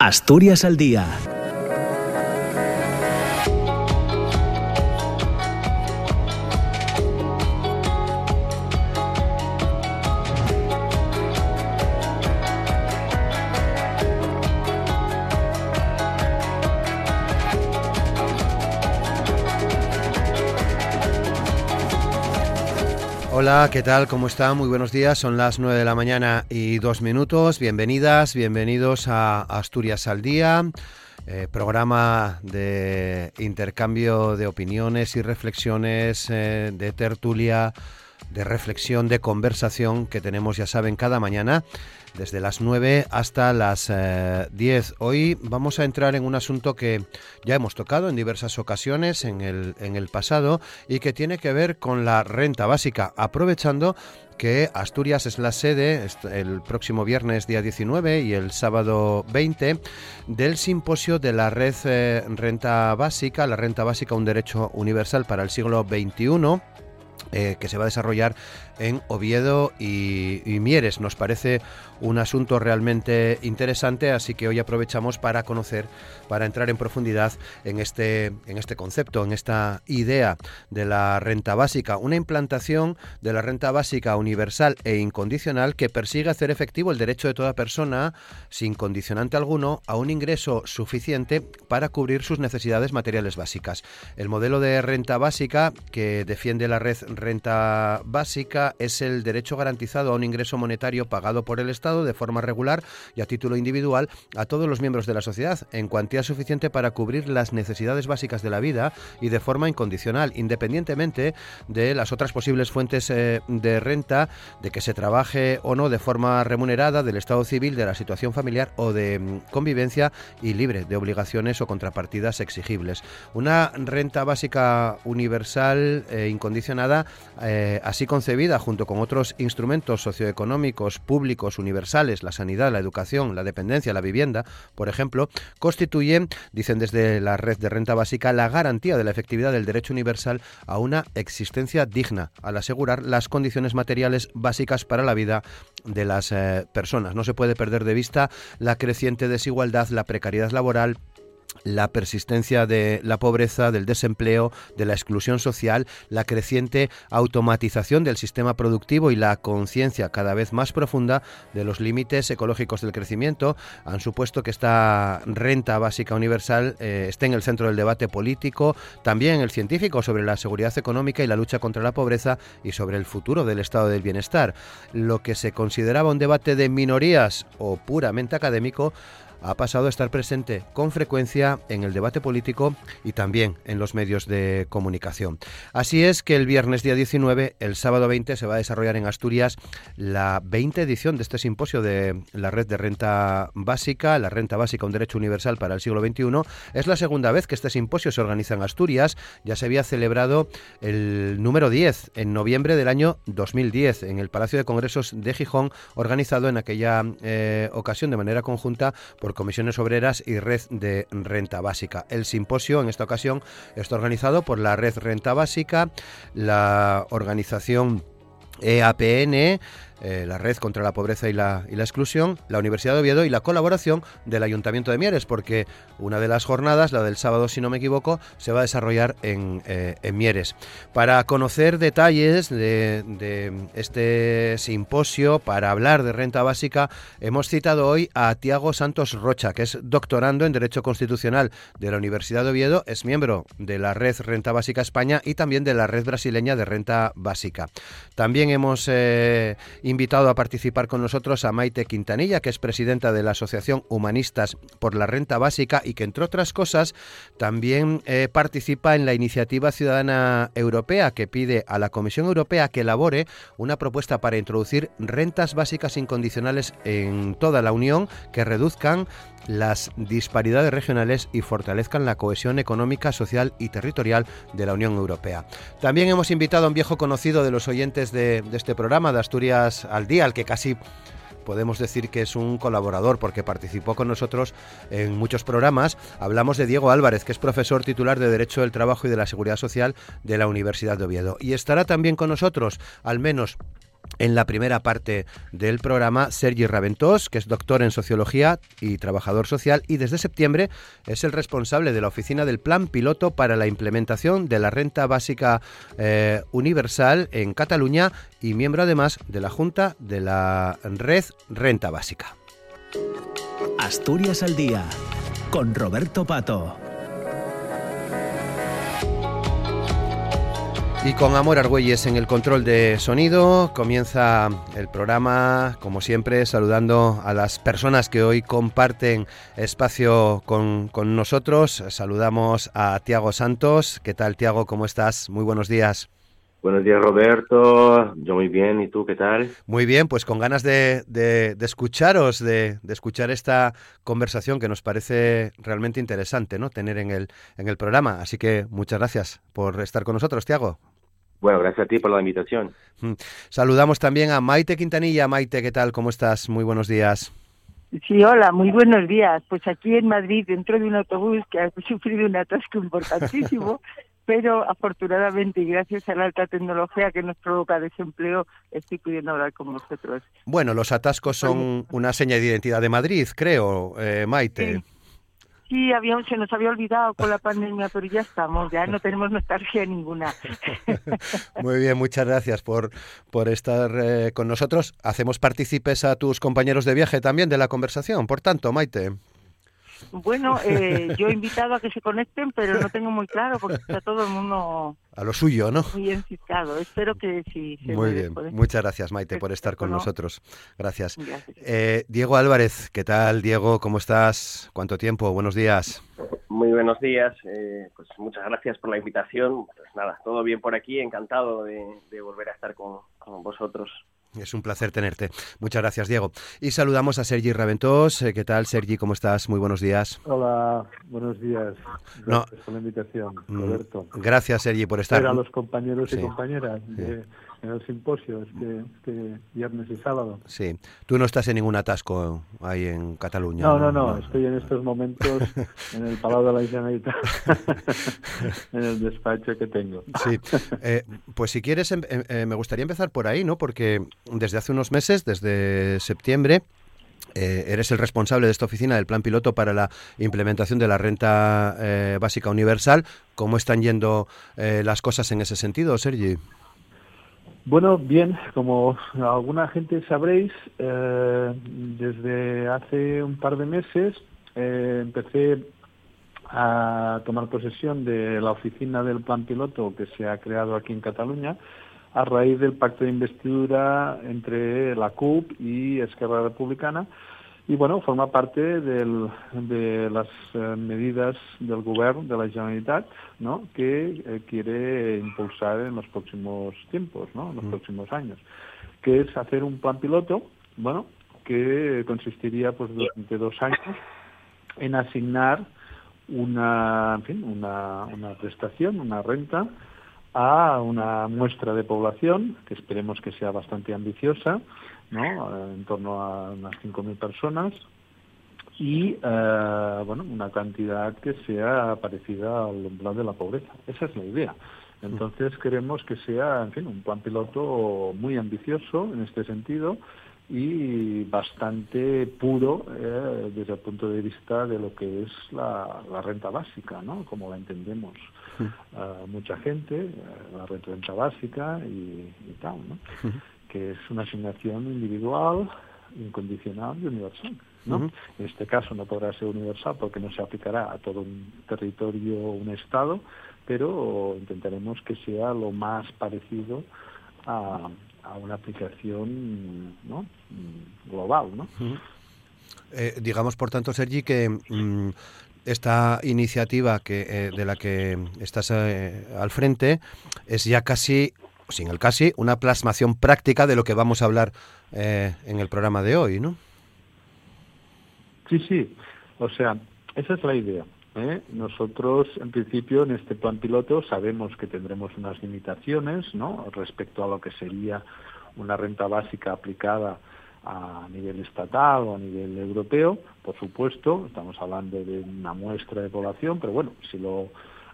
Asturias al día Hola, ¿qué tal? ¿Cómo están? Muy buenos días. Son las 9 de la mañana y dos minutos. Bienvenidas, bienvenidos a Asturias al Día, eh, programa de intercambio de opiniones y reflexiones, eh, de tertulia, de reflexión, de conversación que tenemos, ya saben, cada mañana desde las 9 hasta las 10. Eh, Hoy vamos a entrar en un asunto que ya hemos tocado en diversas ocasiones en el, en el pasado y que tiene que ver con la renta básica, aprovechando que Asturias es la sede el próximo viernes día 19 y el sábado 20 del simposio de la red eh, renta básica, la renta básica un derecho universal para el siglo XXI. Eh, que se va a desarrollar en Oviedo y, Mieres. Nos parece un asunto realmente interesante, así que hoy aprovechamos para conocer, para entrar en profundidad en este, en este concepto, en esta idea de la renta básica, una implantación de la renta básica universal e incondicional que persigue hacer efectivo el derecho de toda persona, sin condicionante alguno, a un ingreso suficiente para cubrir sus necesidades materiales básicas. El modelo de renta básica que defiende la red renta básica es el derecho garantizado a un ingreso monetario pagado por el Estado de forma regular y a título individual a todos los miembros de la sociedad, en cuantía suficiente para cubrir las necesidades básicas de la vida y de forma incondicional, independientemente de las otras posibles fuentes eh, de renta, de que se trabaje o no de forma remunerada, del estado civil, de la situación familiar o de mm, convivencia y libre de obligaciones o contrapartidas exigibles. Una renta básica universal e incondicionada, eh, así concebida, junto con otros instrumentos socioeconómicos públicos universales, la sanidad, la educación, la dependencia, la vivienda, por ejemplo, constituyen, dicen desde la red de renta básica, la garantía de la efectividad del derecho universal a una existencia digna, al asegurar las condiciones materiales básicas para la vida de las eh, personas. No se puede perder de vista la creciente desigualdad, la precariedad laboral, la persistencia de la pobreza, del desempleo, de la exclusión social, la creciente automatización del sistema productivo y la conciencia cada vez más profunda de los límites ecológicos del crecimiento han supuesto que esta renta básica universal eh, esté en el centro del debate político, también el científico sobre la seguridad económica y la lucha contra la pobreza y sobre el futuro del estado del bienestar. Lo que se consideraba un debate de minorías o puramente académico ha pasado a estar presente con frecuencia en el debate político y también en los medios de comunicación. Así es que el viernes día 19, el sábado 20, se va a desarrollar en Asturias la 20 edición de este simposio de la red de renta básica, la renta básica, un derecho universal para el siglo XXI. Es la segunda vez que este simposio se organiza en Asturias. Ya se había celebrado el número 10 en noviembre del año 2010 en el Palacio de Congresos de Gijón, organizado en aquella eh, ocasión de manera conjunta por por comisiones obreras y red de renta básica. El simposio en esta ocasión está organizado por la red renta básica, la organización EAPN, eh, la Red contra la Pobreza y la, Exclusión, la Universidad de Oviedo y la colaboración del Ayuntamiento de Mieres, porque una de las jornadas, la del sábado si no me equivoco, se va a desarrollar en, eh, Mieres. Para conocer detalles de, este simposio, para hablar de renta básica, hemos citado hoy a Tiago Santos Rocha, que es doctorando en Derecho Constitucional de la Universidad de Oviedo, es miembro de la Red Renta Básica España y también de la Red Brasileña de Renta Básica. También hemos... Eh, invitado a participar con nosotros a Maite Quintanilla, que es presidenta de la Asociación Humanistas por la Renta Básica y que, entre otras cosas, también eh, participa en la Iniciativa Ciudadana Europea, que pide a la Comisión Europea que elabore una propuesta para introducir rentas básicas incondicionales en toda la Unión que reduzcan las disparidades regionales y fortalezcan la cohesión económica, social y territorial de la Unión Europea. También hemos invitado a un viejo conocido de los oyentes de, este programa, de Asturias al Día, al que casi podemos decir que es un colaborador porque participó con nosotros en muchos programas. Hablamos de Diego Álvarez, que es profesor titular de Derecho del Trabajo y de la Seguridad Social de la Universidad de Oviedo. Y estará también con nosotros, al menos en la primera parte del programa Sergi Raventós, que es doctor en sociología y trabajador social y desde septiembre es el responsable de la oficina del Plan Piloto para la implementación de la renta básica eh, universal en Cataluña y miembro además de la Junta de la Red Renta Básica. Asturias al Día con Roberto Pato. Y con Amor Argüelles en el control de sonido comienza el programa, como siempre, saludando a las personas que hoy comparten espacio con, con nosotros. Saludamos a Tiago Santos. ¿Qué tal, Tiago? ¿Cómo estás? Muy buenos días. Buenos días, Roberto. Yo muy bien. ¿Y tú qué tal? Muy bien, pues con ganas de, de, escucharos, de, de, escuchar esta conversación que nos parece realmente interesante, ¿no? Tener en el, en el programa. Así que muchas gracias por estar con nosotros, Tiago. Bueno, gracias a ti por la invitación. Mm. Saludamos también a Maite Quintanilla. Maite, ¿qué tal? ¿Cómo estás? Muy buenos días. Sí, hola, muy buenos días. Pues aquí en Madrid, dentro de un autobús que ha sufrido un atasco importantísimo, pero afortunadamente y gracias a la alta tecnología que nos provoca desempleo, estoy pudiendo hablar con vosotros. Bueno, los atascos son una seña de identidad de Madrid, creo, eh, Maite. Sí. Sí, se nos había olvidado con la pandemia, pero ya estamos, ya no tenemos nostalgia ninguna. Muy bien, muchas gracias por, por estar eh, con nosotros. Hacemos partícipes a tus compañeros de viaje también de la conversación, por tanto, Maite. Bueno, eh, yo he invitado a que se conecten, pero no tengo muy claro porque está todo el mundo a lo suyo, ¿no? Muy enciscado. Espero que sí. Se muy bien. Muchas gracias, Maite, por estar con nosotros. Gracias. Eh, Diego Álvarez, ¿qué tal, Diego? ¿Cómo estás? ¿Cuánto tiempo? Buenos días. Muy buenos días. Eh, pues muchas gracias por la invitación. Pues nada, todo bien por aquí. Encantado de, volver a estar con vosotros. Es un placer tenerte. Muchas gracias, Diego. Y saludamos a Sergi Raventós. Eh, ¿Qué tal, Sergi? ¿Cómo estás? Muy buenos días. Hola, buenos días. Gracias por la invitación, mm, Roberto. Gracias, Sergi, por estar. a los compañeros y compañeras en el simposio este, este, viernes y sábado. Sí. Tú no estás en ningún atasco ahí en Cataluña. No, no, no. Estoy en estos momentos en el Palau de la Generalitat, en el despacho que tengo. Sí. Eh, pues si quieres, em, em, eh, me gustaría empezar por ahí, ¿no? Porque desde hace unos meses, desde septiembre, eh, eres el responsable de esta oficina del plan piloto para la implementación de la renta básica universal. ¿Cómo están yendo las cosas en ese sentido, Sergi? Bueno, bien, como alguna gente sabréis, eh, desde hace un par de meses eh, empecé a tomar posesión de la oficina del plan piloto que se ha creado aquí en Cataluña a raíz del pacto de investidura entre la CUP y Esquerra Republicana y bueno, forma parte del, de las eh, medidas del gobierno de la Generalitat ¿no? que eh, quiere impulsar en los próximos tiempos, ¿no? en los próximos años, que es hacer un plan piloto, bueno, que consistiría pues durante dos años en asignar una, en fin, una, una prestación, una renta a una muestra de población, que esperemos que sea bastante ambiciosa, ¿no? en torno a unas 5.000 personas, y eh, bueno, una cantidad que sea parecida al umbral de la pobreza. Esa es la idea. Entonces queremos que sea, en fin, un plan piloto muy ambicioso en este sentido y bastante puro eh, desde el punto de vista de lo que es la, renta básica, ¿no? Como la entendemos uh, mucha gente, la renta básica y, y tal, ¿no? Que es una asignación individual, incondicional y universal. ¿no? En este caso no podrá ser universal porque no se aplicará a todo un territorio o un Estado, pero intentaremos que sea lo más parecido a, una aplicación ¿no? global. ¿no? Eh, digamos, por tanto, Sergi, que mm, esta iniciativa que, eh, de la que estás eh, al frente es ya casi sin el casi, una plasmación práctica de lo que vamos a hablar eh, en el programa de hoy, ¿no? Sí, sí. O sea, esa es la idea. ¿eh? Nosotros, en principio, en este plan piloto sabemos que tendremos unas limitaciones, ¿no? Respecto a lo que sería una renta básica aplicada a nivel estatal o a nivel europeo, por supuesto, estamos hablando de una muestra de población, pero bueno, si lo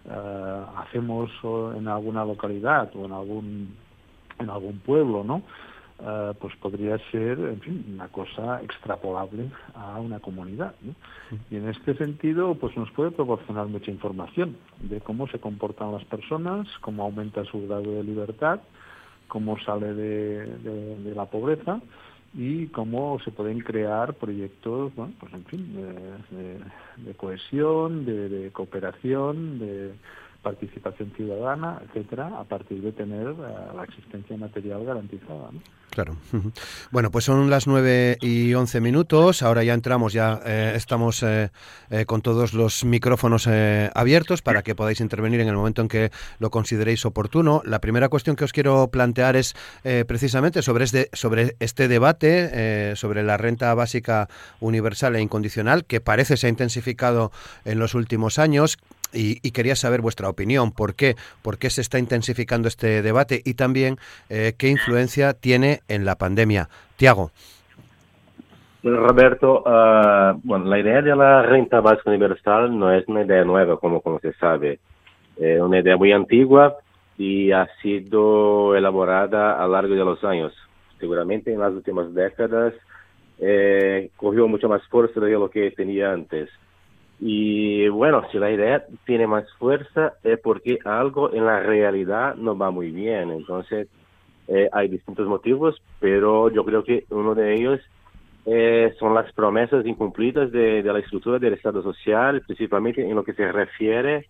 eh, hacemos en alguna localidad o en algún en algún pueblo, ¿no? eh, pues podría ser, en fin, una cosa extrapolable a una comunidad. Y en este sentido, pues nos puede proporcionar mucha información de cómo se comportan las personas, cómo aumenta su grado de libertad, cómo sale de, la pobreza y cómo se pueden crear proyectos, bueno, pues en fin, de, cohesión, de cooperación, de participación ciudadana, etcétera, a partir de tener eh, la existencia material garantizada. Claro. Bueno, pues son las 9 y 11 minutos. Ahora ya entramos, ya eh, estamos eh, con todos los micrófonos abiertos para que podáis intervenir en el momento en que lo consideréis oportuno. La primera cuestión que os quiero plantear es precisamente sobre este, sobre este debate sobre la renta básica universal e incondicional que parece se ha intensificado en los últimos años. Y, quería saber vuestra opinión. ¿Por qué? ¿Por qué se está intensificando este debate? Y también eh, qué influencia tiene en la pandemia. Tiago. Roberto, uh, bueno, la idea de la renta básica universal no es una idea nueva, como, como se sabe. Es una idea muy antigua y ha sido elaborada a lo largo de los años. Seguramente en las últimas décadas eh, cogió mucho más fuerza de lo que tenía antes. Y bueno, si la idea tiene más fuerza es porque algo en la realidad no va muy bien. Entonces, eh, hay distintos motivos, pero yo creo que uno de ellos eh, son las promesas incumplidas de, la estructura del Estado social, principalmente en lo que se refiere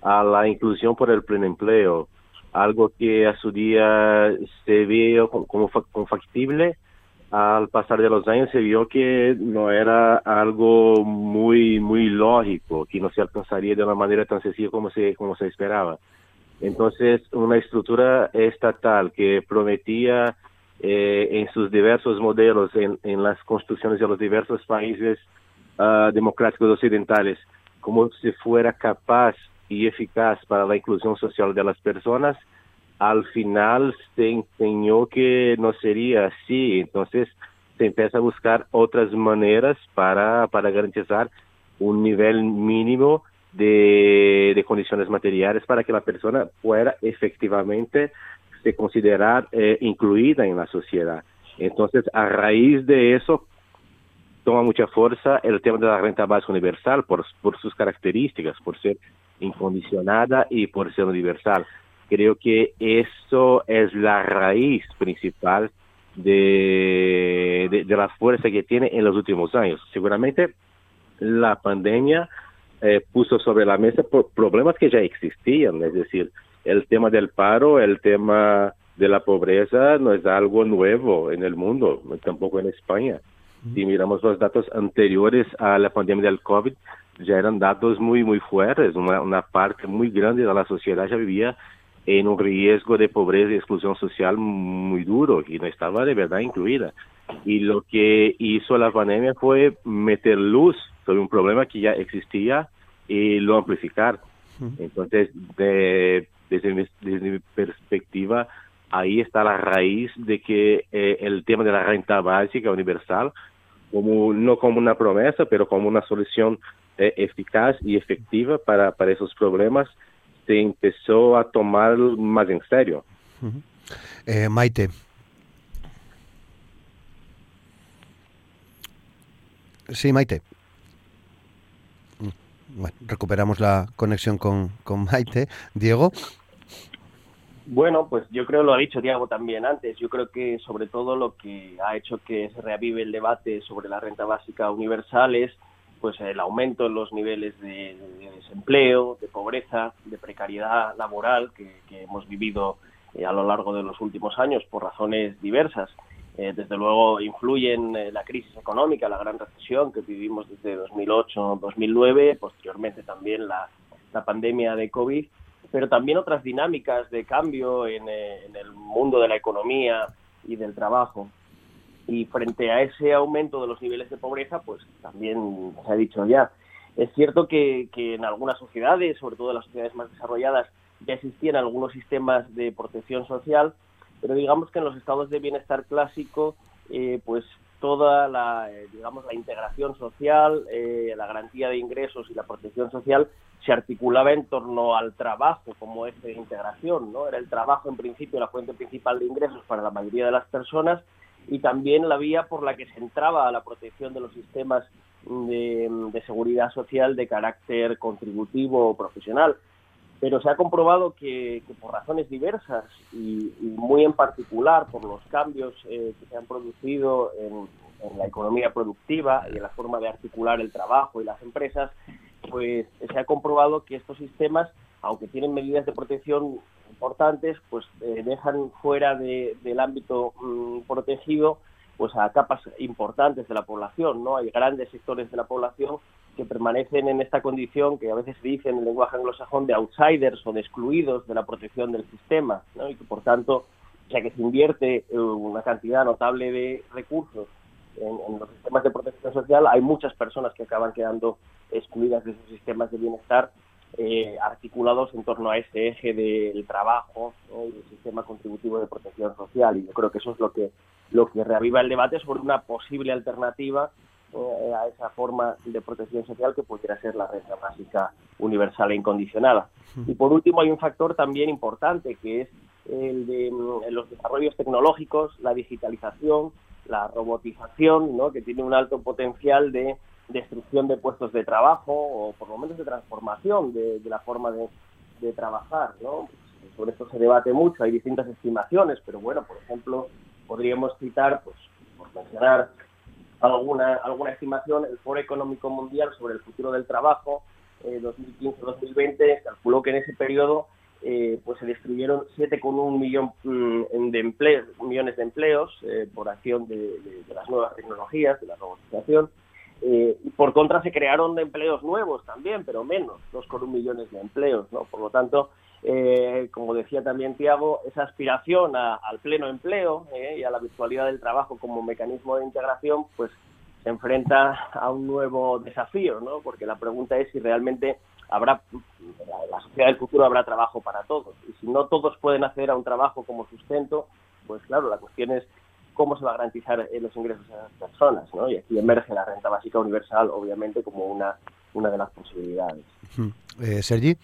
a la inclusión por el pleno empleo, algo que a su día se vio como, como factible al pasar de los años se vio que no era algo muy muy lógico, que no se alcanzaría de una manera tan sencilla como se, como se esperaba. Entonces, una estructura estatal que prometía eh, en sus diversos modelos, en, las construcciones de los diversos países uh, democráticos occidentales, como si fuera capaz y eficaz para la inclusión social de las personas, al final se enseñó que no sería así, entonces se empieza a buscar otras maneras para, para garantizar un nivel mínimo de, de condiciones materiales para que la persona pueda efectivamente se considerar eh, incluida en la sociedad. Entonces, a raíz de eso, toma mucha fuerza el tema de la renta básica universal por, por sus características, por ser incondicionada y por ser universal. Creo que eso es la raíz principal de, de, la fuerza que tiene en los últimos años. Seguramente la pandemia eh, puso sobre la mesa problemas que ya existían, es decir, el tema del paro, el tema de la pobreza no es algo nuevo en el mundo, tampoco en España. Si miramos los datos anteriores a la pandemia del COVID, ya eran datos muy, muy fuertes. Una, una parte muy grande de la sociedad ya vivía en un riesgo de pobreza y exclusión social muy duro y no estaba de verdad incluida. Y lo que hizo la pandemia fue meter luz sobre un problema que ya existía y lo amplificar. Entonces, desde, mi, perspectiva, ahí está la raíz de que eh, el tema de la renta básica universal, como, no como una promesa, pero como una solución eh, eficaz y efectiva para, para esos problemas, se empezó a tomar más en serio. Eh, Maite. Sí, Maite. Mm, bueno, recuperamos la conexión con, con Maite. Diego. Bueno, pues yo creo lo ha dicho Diego también antes. Yo creo que sobre todo lo que ha hecho que se reavive el debate sobre la renta básica universal es pues el aumento en los niveles de, desempleo, de pobreza, de precariedad laboral que, hemos vivido eh, a lo largo de los últimos años por razones diversas. Eh, desde luego influyen eh, la crisis económica, la gran recesión que vivimos desde 2008-2009, posteriormente también la, pandemia de COVID, pero también otras dinámicas de cambio en el mundo de la economía y del trabajo. Y frente a ese aumento de los niveles de pobreza, pues también se ha dicho ya, es cierto que, en algunas sociedades, sobre todo en las sociedades más desarrolladas, ya existían algunos sistemas de protección social, pero digamos que en los estados de bienestar clásico, eh, pues toda la, eh, digamos, la integración social, eh, la garantía de ingresos y la protección social se articulaba en torno al trabajo como eje de integración, ¿no? Era el trabajo en principio la fuente principal de ingresos para la mayoría de las personas y también la vía por la que se entraba a la protección de los sistemas de, seguridad social de carácter contributivo o profesional. Pero se ha comprobado que, por razones diversas y, muy en particular por los cambios eh, que se han producido en, la economía productiva y en la forma de articular el trabajo y las empresas, pues se ha comprobado que estos sistemas, aunque tienen medidas de protección importantes, pues eh, dejan fuera del ámbito mm, protegido pues a capas importantes de la población, ¿no? Hay grandes sectores de la población que permanecen en esta condición que a veces se dice en el lenguaje anglosajón de outsiders o de excluidos de la protección del sistema, ¿no? Y que por tanto, ya que se invierte eh, una cantidad notable de recursos en, los sistemas de protección social, hay muchas personas que acaban quedando excluidas de esos sistemas de bienestar eh, articulados en torno a ese eje del trabajo y del sistema contributivo de protección social. Y yo creo que eso es lo que lo que reaviva el debate sobre una posible alternativa eh, a esa forma de protección social que pudiera ser la renta básica universal e incondicionada. Y por último hay un factor también importante que es el de mm, los desarrollos tecnológicos, la digitalización, la robotización, ¿no? que tiene un alto potencial de destrucción de puestos de trabajo o por lo menos de transformación de, la forma de, trabajar. ¿no? Sobre esto se debate mucho, hay distintas estimaciones, pero bueno, por ejemplo, podríamos citar, pues, por mencionar alguna, alguna estimación, el Foro Económico Mundial sobre el futuro del trabajo, 2015-2020, eh, calculó que en ese periodo eh, pues se destruyeron 7,1 millón, mm, de empleos, millones de empleos eh, por acción de, las nuevas tecnologías, de la robotización. Y por contra se crearon empleos nuevos también, pero menos, 2,1 millones de empleos. ¿no? Por lo tanto, eh, como decía también Tiago, esa aspiración al pleno empleo eh, y a la virtualidad del trabajo como mecanismo de integración, pues se enfrenta a un nuevo desafío, ¿no? Porque la pregunta es si realmente habrá, la sociedad del futuro habrá trabajo para todos. Y si no todos pueden acceder a un trabajo como sustento, pues claro, la cuestión es cómo se va a garantizar eh, los ingresos a las personas, ¿no? Y aquí emerge la renta básica universal, obviamente, como una, una de las posibilidades. Eh, Sergi.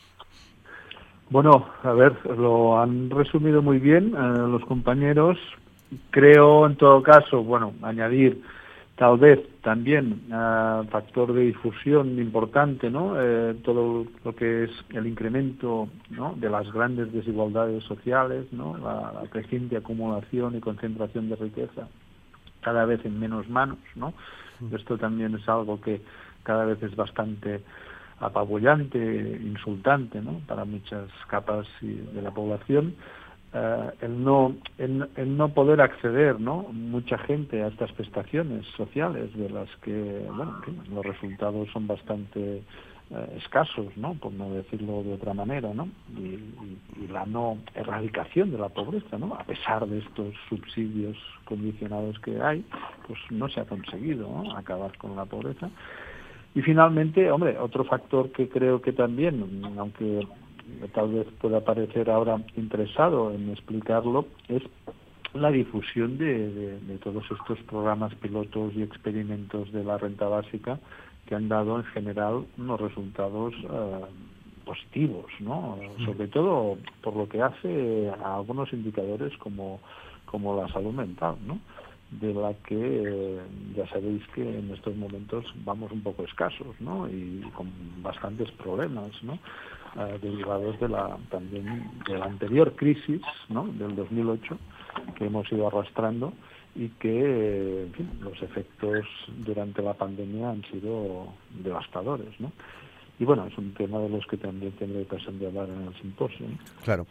Bueno, a ver, lo han resumido muy bien eh, los compañeros. Creo, en todo caso, bueno, añadir tal vez también uh, factor de difusión importante, ¿no? Eh, todo lo que es el incremento ¿no? de las grandes desigualdades sociales, ¿no? La, la, creciente acumulación y concentración de riqueza cada vez en menos manos, ¿no? Esto también es algo que cada vez es bastante apabullante, insultante ¿no? para muchas capas de la población. Eh, el, no, el, no poder acceder, ¿no? Mucha gente a estas prestaciones sociales de las que, bueno, los resultados son bastante eh, escasos, ¿no? Por no decirlo de otra manera, ¿no? Y, la no erradicación de la pobreza, ¿no? A pesar de estos subsidios condicionados que hay, pues no se ha conseguido acabar con la pobreza. Y finalmente, hombre, otro factor que creo que también, aunque tal vez pueda parecer ahora interesado en explicarlo, es la difusión de, todos estos programas pilotos y experimentos de la renta básica que han dado en general unos resultados eh, positivos, ¿no? Sobre todo por lo que hace a algunos indicadores como, como la salud mental, ¿no? de la que eh, ya sabéis que en estos momentos vamos un poco escasos ¿no? y con bastantes problemas ¿no? Eh, derivados de la también de la anterior crisis ¿no? del 2008 que hemos ido arrastrando y que los efectos durante la pandemia han sido devastadores ¿no? y bueno, es un tema de los que también tendré ocasión de hablar en el simposio. Claro.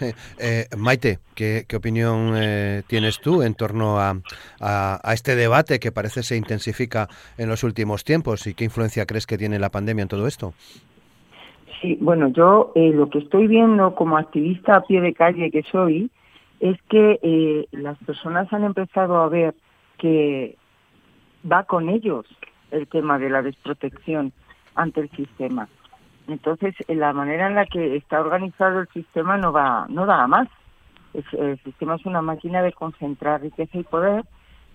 Eh, eh, Maite, ¿qué, opinión eh, tienes tú en torno a, a, este debate que parece se intensifica en los últimos tiempos y qué influencia crees que tiene la pandemia en todo esto? Sí, bueno, yo lo que estoy viendo como activista a pie de calle que soy es que las personas han empezado a ver que va con ellos el tema de la desprotección ante el sistema. Entonces, la manera en la que está organizado el sistema no va, no da más. el sistema es una máquina de concentrar riqueza y poder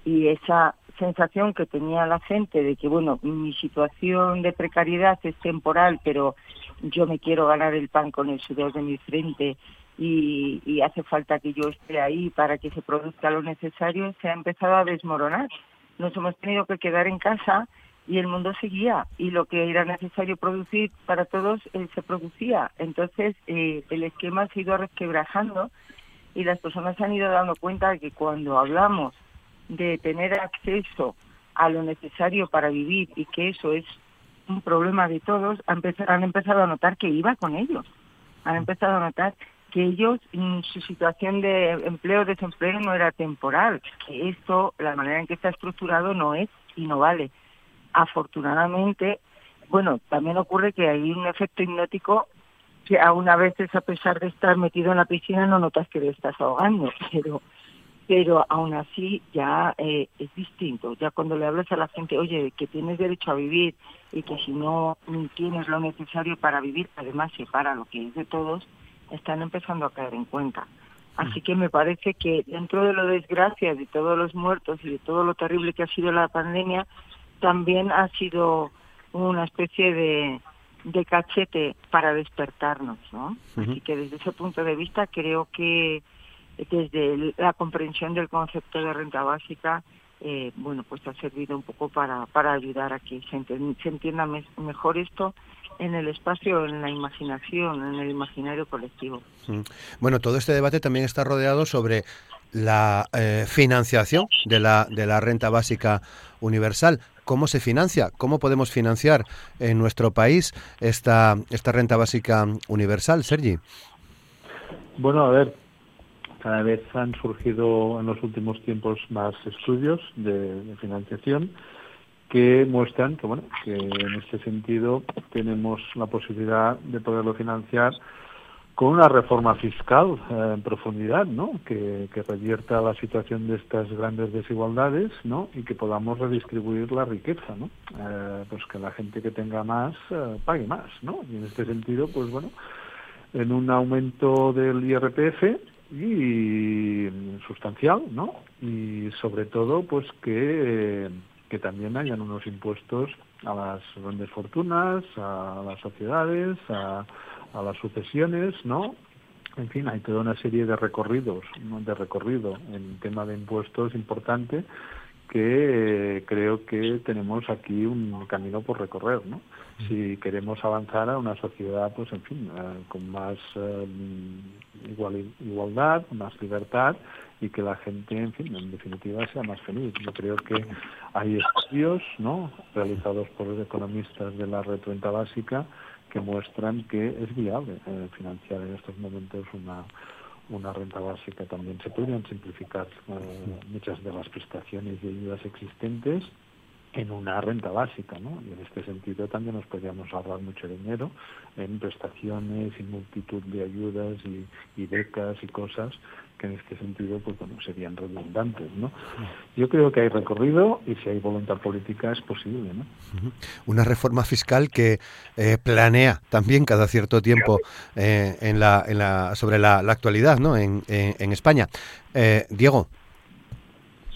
y esa sensación que tenía la gente de que, bueno, mi situación de precariedad es temporal, pero yo me quiero ganar el pan con el sudor de mi frente y, hace falta que yo esté ahí para que se produzca lo necesario, se ha empezado a desmoronar. Nos hemos tenido que quedar en casa y el mundo seguía y lo que era necesario producir para todos eh, se producía. Entonces eh, el esquema se ha ido resquebrajando y las personas se han ido dando cuenta de que cuando hablamos de tener acceso a lo necesario para vivir y que eso es un problema de todos, han empezado, a notar que iba con ellos. Han empezado a notar que ellos, mm, su situación de empleo desempleo no era temporal, que esto, la manera en que está estructurado no es y no vale. Afortunadamente, bueno, también ocurre que hay un efecto hipnótico que aún a veces, a pesar de estar metido en la piscina, no notas que te estás ahogando, pero pero aún así ya eh, es distinto. Ya cuando le hablas a la gente, oye, que tienes derecho a vivir y que si no tienes lo necesario para vivir, además se para lo que es de todos, están empezando a caer en cuenta. Así que me parece que dentro de la desgracia de todos los muertos y de todo lo terrible que ha sido la pandemia, también ha sido una especie de, de cachete para despertarnos, ¿no? Así que desde ese punto de vista creo que desde la comprensión del concepto de renta básica, eh, bueno, pues ha servido un poco para, para ayudar a que se, se entienda mejor esto en el espacio, en la imaginación, en el imaginario colectivo. Mm. Bueno, todo este debate también está rodeado sobre la eh, financiación de la, de la renta básica universal. ¿Cómo se financia? ¿Cómo podemos financiar en nuestro país esta, esta renta básica universal, Sergi? Bueno, a ver, cada vez han surgido en los últimos tiempos más estudios de, financiación que muestran que bueno que en este sentido tenemos la posibilidad de poderlo financiar con una reforma fiscal eh, en profundidad, ¿no? Que, revierta la situación de estas grandes desigualdades, ¿no? Y que podamos redistribuir la riqueza, ¿no? Eh, pues que la gente que tenga más eh, pague más, ¿no? Y en este sentido, pues bueno, en un aumento del IRPF y sustancial, ¿no? Y sobre todo, pues que, que también hayan unos impuestos a las grandes fortunas, a las sociedades, a, las sucesiones, ¿no? En fin, hay toda una serie de recorridos, de recorrido en tema de impuestos importante que eh, creo que tenemos aquí un camino por recorrer, ¿no? Si queremos avanzar a una sociedad, pues en fin, eh, con más eh, igual, igualdad, más libertad y que la gente, en fin, en definitiva sea más feliz. Yo creo que hay estudios, ¿no? Realizados por economistas de la red renta básica que muestran que es viable financiar en estos momentos una una renta básica también. Se podrían simplificar eh, muchas de las prestaciones y ayudas existentes en una renta básica, ¿no? Y en este sentido también nos podríamos ahorrar mucho dinero en prestaciones y multitud de ayudas y, becas y cosas que en este sentido pues bueno serían redundantes no yo creo que hay recorrido y si hay voluntad política es posible no una reforma fiscal que eh, planea también cada cierto tiempo eh, en la, en la sobre la, actualidad no en, en, España. Eh, Diego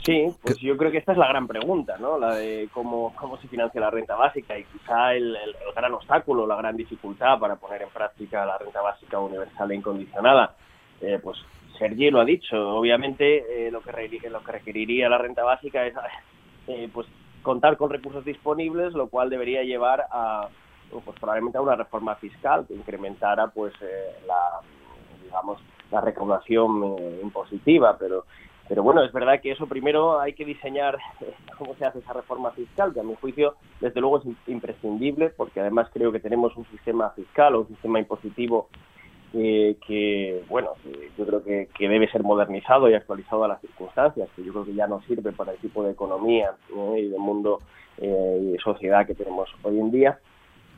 Sí, pues yo creo que esta es la gran pregunta, ¿no? La de cómo, cómo se financia la renta básica y quizá el, gran obstáculo, la gran dificultad para poner en práctica la renta básica universal e incondicionada. Eh, pues Sergi lo ha dicho, obviamente eh, lo, que lo que requeriría la renta básica es eh, pues contar con recursos disponibles, lo cual debería llevar a pues probablemente a una reforma fiscal que incrementara pues la digamos la recaudación impositiva, pero pero bueno, es verdad que eso primero hay que diseñar eh, cómo se hace esa reforma fiscal, que a mi juicio, desde luego, es imprescindible, porque además creo que tenemos un sistema fiscal o un sistema impositivo eh, que, bueno, yo creo que, debe ser modernizado y actualizado a las circunstancias, que yo creo que ya no sirve para el tipo de economía y de mundo eh, y de sociedad que tenemos hoy en día.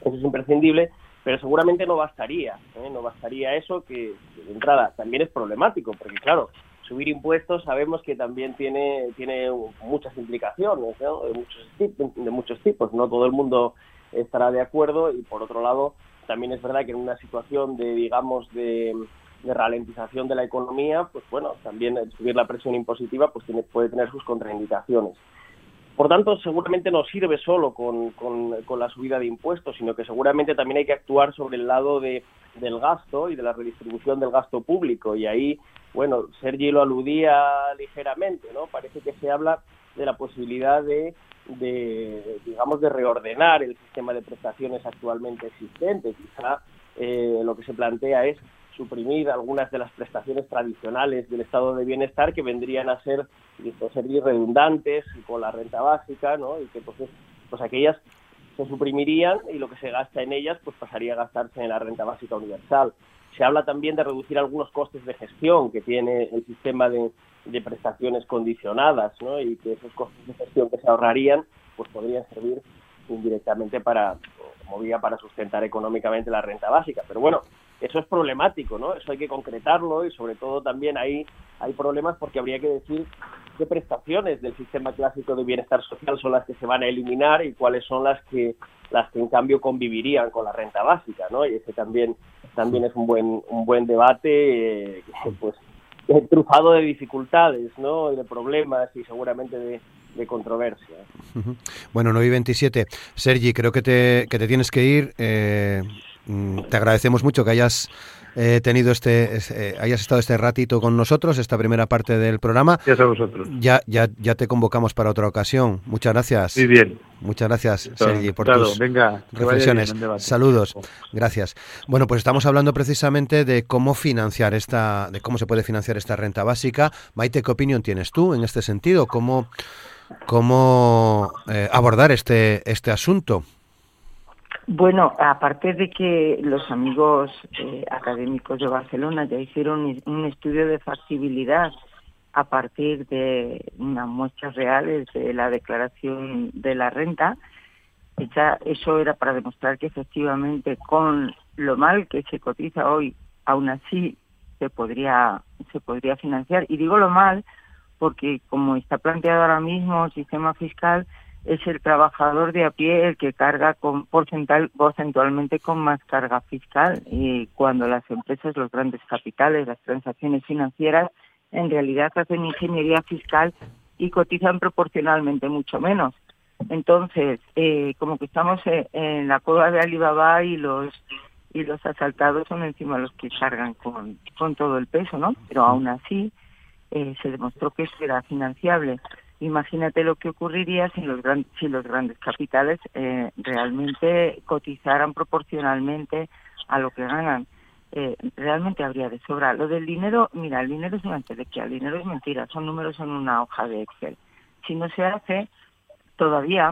Eso es imprescindible, pero seguramente no bastaría, no bastaría eso, que de entrada también es problemático, porque claro, subir impuestos sabemos que también tiene, tiene muchas implicaciones de, muchos, de muchos tipos. No todo el mundo estará de acuerdo y por otro lado también es verdad que en una situación de, digamos, de, de ralentización de la economía, pues bueno, también subir la presión impositiva pues tiene, puede tener sus contraindicaciones. Por tanto, seguramente no sirve solo con, con, la subida de impuestos, sino que seguramente también hay que actuar sobre el lado de, del gasto y de la redistribución del gasto público. Y ahí, bueno, Sergi lo aludía ligeramente, ¿no? Parece que se habla de la posibilidad de, de digamos, de reordenar el sistema de prestaciones actualmente existente. Quizá eh, lo que se plantea es suprimir algunas de las prestaciones tradicionales del estado de bienestar que vendrían a ser ser redundantes con la renta básica, ¿no? Y que pues, pues aquellas se suprimirían y lo que se gasta en ellas pues pasaría a gastarse en la renta básica universal. Se habla también de reducir algunos costes de gestión que tiene el sistema de, de prestaciones condicionadas, ¿no? Y que esos costes de gestión que se ahorrarían pues podrían servir indirectamente para como vía para sustentar económicamente la renta básica. Pero bueno, eso es problemático, ¿no? Eso hay que concretarlo y sobre todo también ahí hay problemas porque habría que decir qué prestaciones del sistema clásico de bienestar social son las que se van a eliminar y cuáles son las que las que en cambio convivirían con la renta básica, ¿no? Y ese también también es un buen un buen debate eh, pues trufado de dificultades, ¿no? Y de problemas y seguramente de, de controversia. Bueno, 9 y 27. Sergi, creo que te, que te tienes que ir. Eh, te agradecemos mucho que hayas eh, tenido este, eh, hayas estado este ratito con nosotros, esta primera parte del programa. Gracias a vosotros. Ya, ya, ya te convocamos para otra ocasión. Muchas gracias. Muy bien. Muchas gracias, Sergi, por tus reflexiones. Saludos. Gracias. Bueno, pues estamos hablando precisamente de cómo financiar esta, de cómo se puede financiar esta renta básica. Maite, ¿qué opinión tienes tú en este sentido? ¿Cómo, cómo eh, abordar este, este asunto? Bueno, aparte de que los amigos eh, académicos de Barcelona ya hicieron un estudio de factibilidad a partir de unas muestras reales de la declaración de la renta, eso era para demostrar que efectivamente con lo mal que se cotiza hoy, aún así se podría se podría financiar. Y digo lo mal porque como está planteado ahora mismo el sistema fiscal, es el trabajador de a pie el que carga con porcentual, porcentualmente con más carga fiscal y cuando las empresas, los grandes capitales, las transacciones financieras en realidad hacen ingeniería fiscal y cotizan proporcionalmente mucho menos. Entonces, eh, como que estamos en la cueva de Alibaba y los y los asaltados son encima los que cargan con, con todo el peso, ¿no? Pero aún así eh, se demostró que eso era financiable. Imagínate lo que ocurriría si los, si los grandes capitales eh, realmente cotizaran proporcionalmente a lo que ganan. Eh, realmente habría de sobra. Lo del dinero, mira, el dinero es una entelequia, el dinero es mentira, son números en una hoja de Excel. Si no se hace, todavía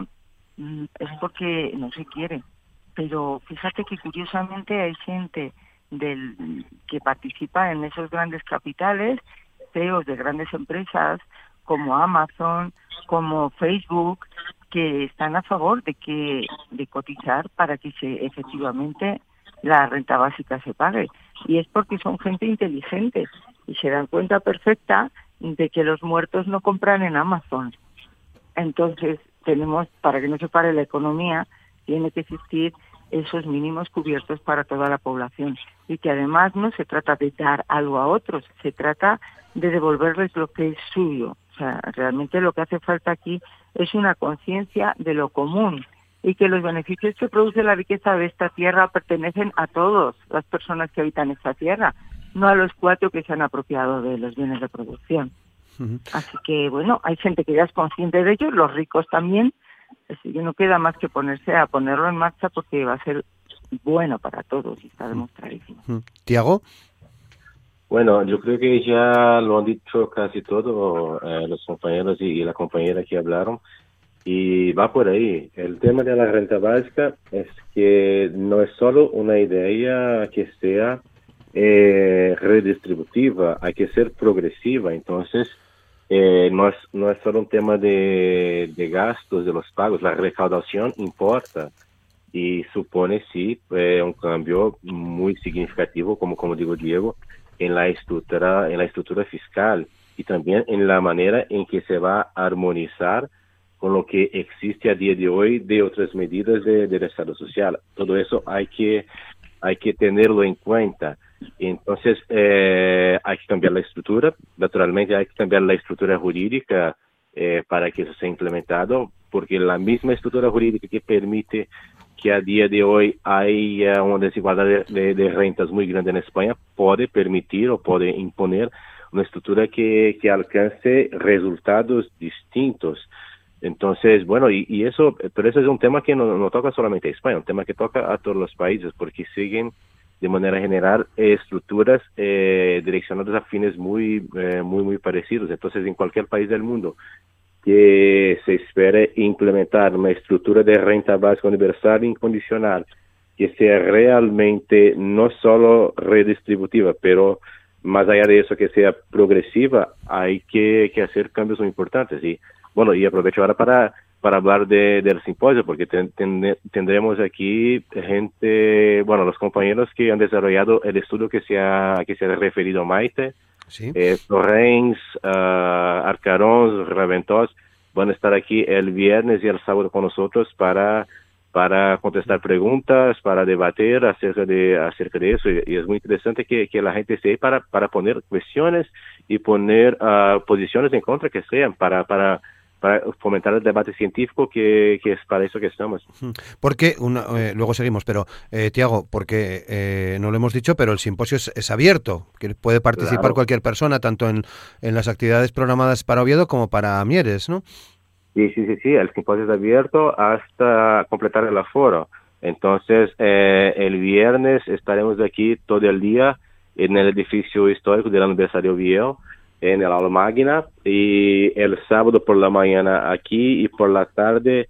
mm, es porque no se quiere. Pero fíjate que curiosamente hay gente del que participa en esos grandes capitales, CEOs de grandes empresas, como Amazon, como Facebook, que están a favor de que de cotizar para que se efectivamente la renta básica se pague y es porque son gente inteligente y se dan cuenta perfecta de que los muertos no compran en Amazon. Entonces, tenemos para que no se pare la economía, tiene que existir esos mínimos cubiertos para toda la población y que además no se trata de dar algo a otros, se trata de devolverles lo que es suyo. O sea, realmente lo que hace falta aquí es una conciencia de lo común y que los beneficios que produce la riqueza de esta tierra pertenecen a todas las personas que habitan esta tierra, no a los cuatro que se han apropiado de los bienes de producción. Así que, bueno, hay gente que ya es consciente de ello, los ricos también, así que no queda más que ponerse a ponerlo en marcha porque va a ser bueno para todos y está demostradísimo. Tiago. Bueno, yo creo que ya lo han dicho casi todos eh, los compañeros y, la compañera que hablaron y va por ahí. El tema de la renta básica es que no es solo una idea que sea eh, redistributiva, hay que ser progresiva. Entonces, eh, no, es, no es solo un tema de, de gastos, de los pagos, la recaudación importa y supone sí un cambio muy significativo, como, como digo Diego, en la estructura, en la estructura fiscal y también en la manera en que se va a armonizar con lo que existe a día de hoy de otras medidas de, del Estado social. Todo eso hay que hay que tenerlo en cuenta. Entonces, eh, hay que cambiar la estructura, naturalmente hay que cambiar la estructura jurídica eh, para que eso sea implementado, porque la misma estructura jurídica que permite que a día de hoy hay una desigualdad de, rentas muy grande en España puede permitir o puede imponer una estructura que, que alcance resultados distintos. Entonces, bueno, y, eso, pero eso es un tema que no, no toca solamente a España, un tema que toca a todos los países, porque siguen de manera general estructuras eh, direccionadas a fines muy, eh, muy, muy parecidos. Entonces, en cualquier país del mundo que se espere implementar una estructura de renta básica universal incondicional que sea realmente no solo redistributiva, pero más allá de eso que sea progresiva, hay que, que hacer cambios muy importantes. Y bueno, y aprovecho ahora para, para hablar de, del simposio, porque tendremos aquí gente, bueno, los compañeros que han desarrollado el estudio que se ha, que se ha referido Maite, ¿Sí? Eh, Torrens, uh, Arcarons, Raventós, van a estar aquí el viernes y el sábado con nosotros para para contestar preguntas, para debatir acerca de, acerca de eso. Y, es muy interesante que, que, la gente esté para, para poner cuestiones y poner uh, posiciones en contra que sean, para, para para fomentar el debate científico que, es para eso que estamos. Porque, una, eh, luego seguimos, pero eh, Tiago, porque eh, no lo hemos dicho, pero el simposio es, abierto, que puede participar cualquier persona, tanto en, en las actividades programadas para Oviedo como para Mieres, ¿no? Sí, sí, sí, sí, el simposio es abierto hasta completar el aforo. Entonces, eh, el viernes estaremos aquí todo el día en el edificio histórico del aniversario Oviedo en el aula magna y el sábado por la mañana aquí y por la tarde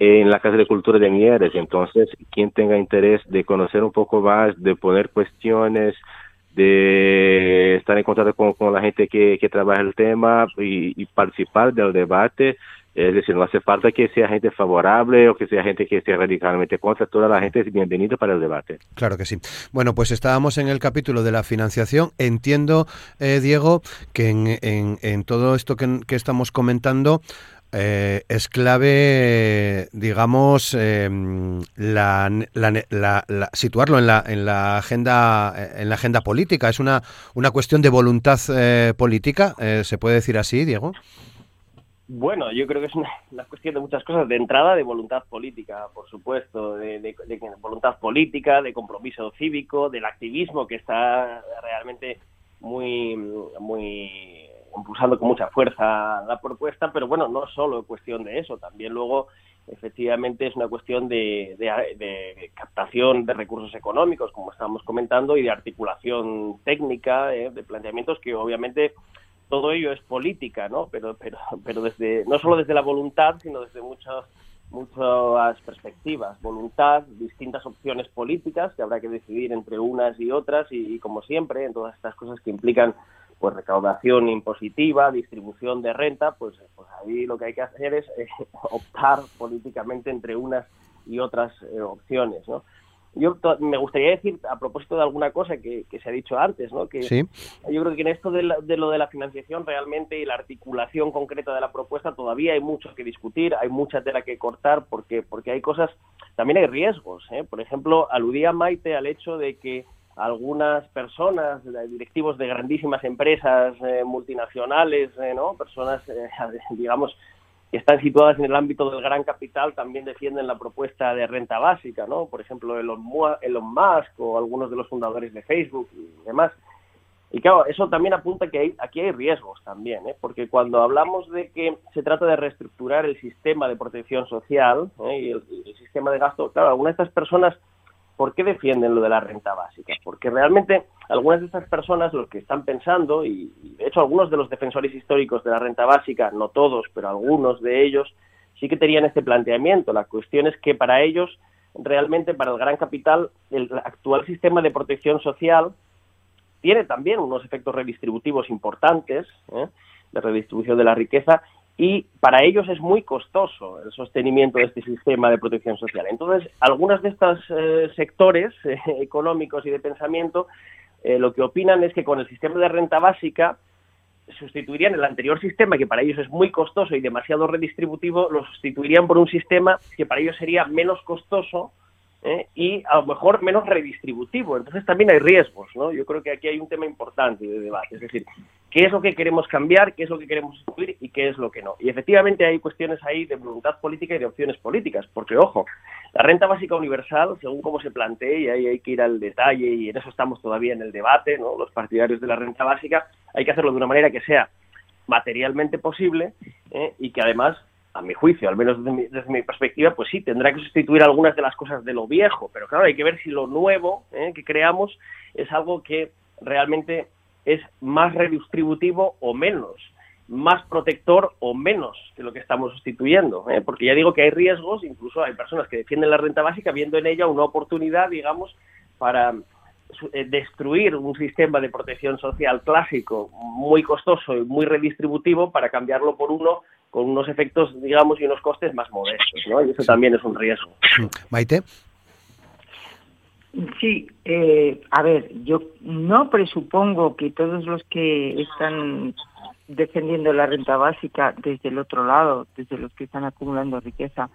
en la Casa de Cultura de Mieres. Entonces, quien tenga interés de conocer un poco más, de poner cuestiones, de estar en contacto con, la gente que, que trabaja el tema y, y participar del debate, es decir, no hace falta que sea gente favorable o que sea gente que esté radicalmente contra. Toda la gente es bienvenida para el debate. Claro que sí. Bueno, pues estábamos en el capítulo de la financiación. Entiendo, eh, Diego, que en, todo esto que, estamos comentando eh, es clave, digamos, em, la, la, situarlo en la, en la agenda en la agenda política. Es una, una cuestión de voluntad eh, política, se puede decir así, Diego. Bueno, yo creo que es una, cuestión de muchas cosas. De entrada, de voluntad política, por supuesto, de, voluntad política, de compromiso cívico, del activismo que está realmente muy, muy impulsando con mucha fuerza la propuesta. Pero bueno, no solo cuestión de eso, también luego efectivamente es una cuestión de, captación de recursos económicos, como estábamos comentando, y de articulación técnica eh, de planteamientos que obviamente todo ello es política, ¿no? Pero, pero, pero desde, no solo desde la voluntad, sino desde muchas, muchas perspectivas. Voluntad, distintas opciones políticas que habrá que decidir entre unas y otras y, como siempre, en todas estas cosas que implican pues recaudación impositiva, distribución de renta, pues, pues ahí lo que hay que hacer es eh, optar políticamente entre unas y otras eh, opciones, ¿no? Yo me gustaría decir, a propósito de alguna cosa que, se ha dicho antes, ¿no? que yo creo que en esto de, lo de la financiación realmente y la articulación concreta de la propuesta todavía hay mucho que discutir, hay mucha tela que cortar, porque, porque hay cosas, también hay riesgos. ¿eh? Por ejemplo, aludía Maite al hecho de que algunas personas, directivos de grandísimas empresas eh, multinacionales, eh, ¿no? personas, digamos, que están situadas en el ámbito del gran capital también defienden la propuesta de renta básica, ¿no? Por ejemplo, Elon, Musk o algunos de los fundadores de Facebook y demás. Y claro, eso también apunta que aquí hay riesgos también, ¿eh? porque cuando hablamos de que se trata de reestructurar el sistema de protección social ¿eh? y el, sistema de gasto, claro, algunas de estas personas ¿Por qué defienden lo de la renta básica? Porque realmente algunas de estas personas lo que están pensando, y, de hecho algunos de los defensores históricos de la renta básica, no todos, pero algunos de ellos, sí que tenían este planteamiento. La cuestión es que para ellos, realmente para el gran capital, el actual sistema de protección social tiene también unos efectos redistributivos importantes, ¿eh? de redistribución de la riqueza, y para ellos es muy costoso el sostenimiento de este sistema de protección social. Entonces, algunos de estos eh, sectores eh, económicos y de pensamiento eh, lo que opinan es que con el sistema de renta básica sustituirían el anterior sistema, que para ellos es muy costoso y demasiado redistributivo, lo sustituirían por un sistema que para ellos sería menos costoso ¿eh? y a lo mejor menos redistributivo. Entonces también hay riesgos, ¿no? Yo creo que aquí hay un tema importante de debate, es decir, qué es lo que queremos cambiar, qué es lo que queremos excluir y qué es lo que no. Y efectivamente hay cuestiones ahí de voluntad política y de opciones políticas, porque ojo, la renta básica universal, según cómo se plantee, y ahí hay que ir al detalle y en eso estamos todavía en el debate, ¿no? Los partidarios de la renta básica, hay que hacerlo de una manera que sea materialmente posible ¿eh? y que además a mi juicio, al menos desde mi, perspectiva, pues sí, tendrá que sustituir algunas de las cosas de lo viejo, pero claro, hay que ver si lo nuevo ¿eh? que creamos es algo que realmente es más redistributivo o menos, más protector o menos que lo que estamos sustituyendo, ¿eh? porque ya digo que hay riesgos, incluso hay personas que defienden la renta básica viendo en ella una oportunidad, digamos, para eh, destruir un sistema de protección social clásico muy costoso y muy redistributivo para cambiarlo por uno con unos efectos, digamos, y unos costes más modestos, ¿no? Y eso también es un riesgo. Maite. Sí, eh, a ver, yo no presupongo que todos los que están defendiendo la renta básica desde el otro lado, desde los que están acumulando riqueza,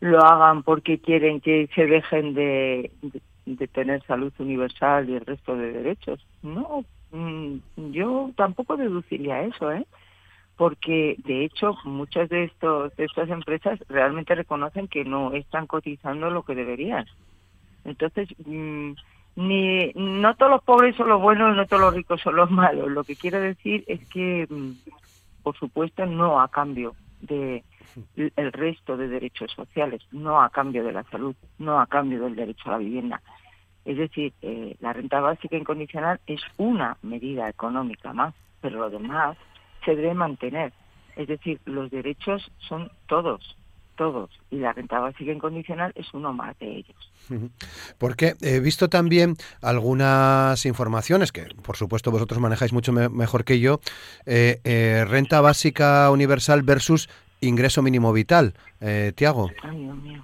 lo hagan porque quieren que se dejen de, de, tener salud universal y el resto de derechos. No, mm, yo tampoco deduciría eso, ¿eh? porque de hecho muchas de estos de estas empresas realmente reconocen que no están cotizando lo que deberían entonces mm, ni no todos los pobres son los buenos no todos los ricos son los malos. Lo que quiero decir es que mm, por supuesto no a cambio de el resto de derechos sociales no a cambio de la salud no a cambio del derecho a la vivienda. Es decir eh, la renta básica incondicional es una medida económica más pero lo demás se debe mantener. Es decir, los derechos son todos, todos, y la renta básica incondicional es uno más de ellos. Porque he visto también algunas informaciones que, por supuesto, vosotros manejáis mucho mejor que yo, eh, eh, renta básica universal versus ingreso mínimo vital. Eh, Tiago. Ay, Dios mío.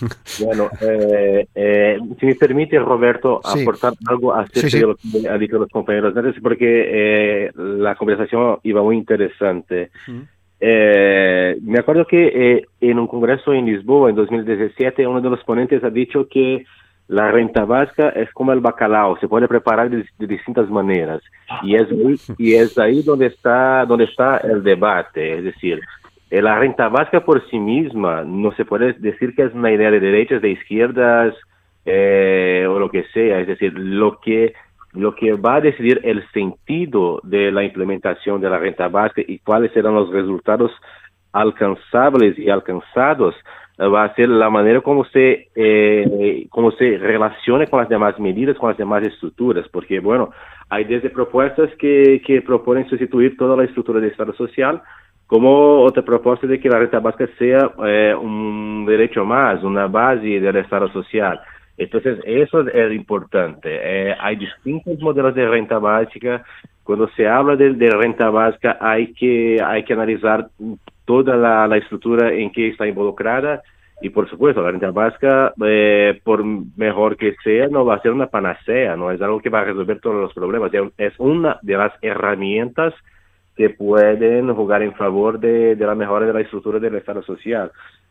Bueno, eh, eh, si me permite, Roberto, aportar algo acerca de lo que han dicho los compañeros antes, porque eh, la conversación iba muy interesante. Me acuerdo que en un congreso en Lisboa en 2017, uno de los ponentes ha dicho que la renta básica es como el bacalao, se puede preparar de, distintas maneras. Y es, y es ahí donde está, donde está el debate, es decir, eh, la renta básica por sí misma no se puede decir que es una idea de derechas, de izquierdas eh, o lo que sea. Es decir, lo que, lo que va a decidir el sentido de la implementación de la renta básica y cuáles serán los resultados alcanzables y alcanzados eh, va a ser la manera como se, eh, como se relacione con las demás medidas, con las demás estructuras, porque, bueno, hay desde propuestas que, que proponen sustituir toda la estructura de Estado social como otra propuesta de que la renta básica sea eh, un derecho más, una base del Estado social. Entonces, eso es importante. Eh, hay distintos modelos de renta básica. Cuando se habla de, renta básica, hay que, hay que analizar toda la, la, estructura en que está involucrada. Y, por supuesto, la renta básica, eh, por mejor que sea, no va a ser una panacea, no es algo que va a resolver todos los problemas. Es una de las herramientas que pueden jugar en favor de, la mejora de la estructura del Estado social.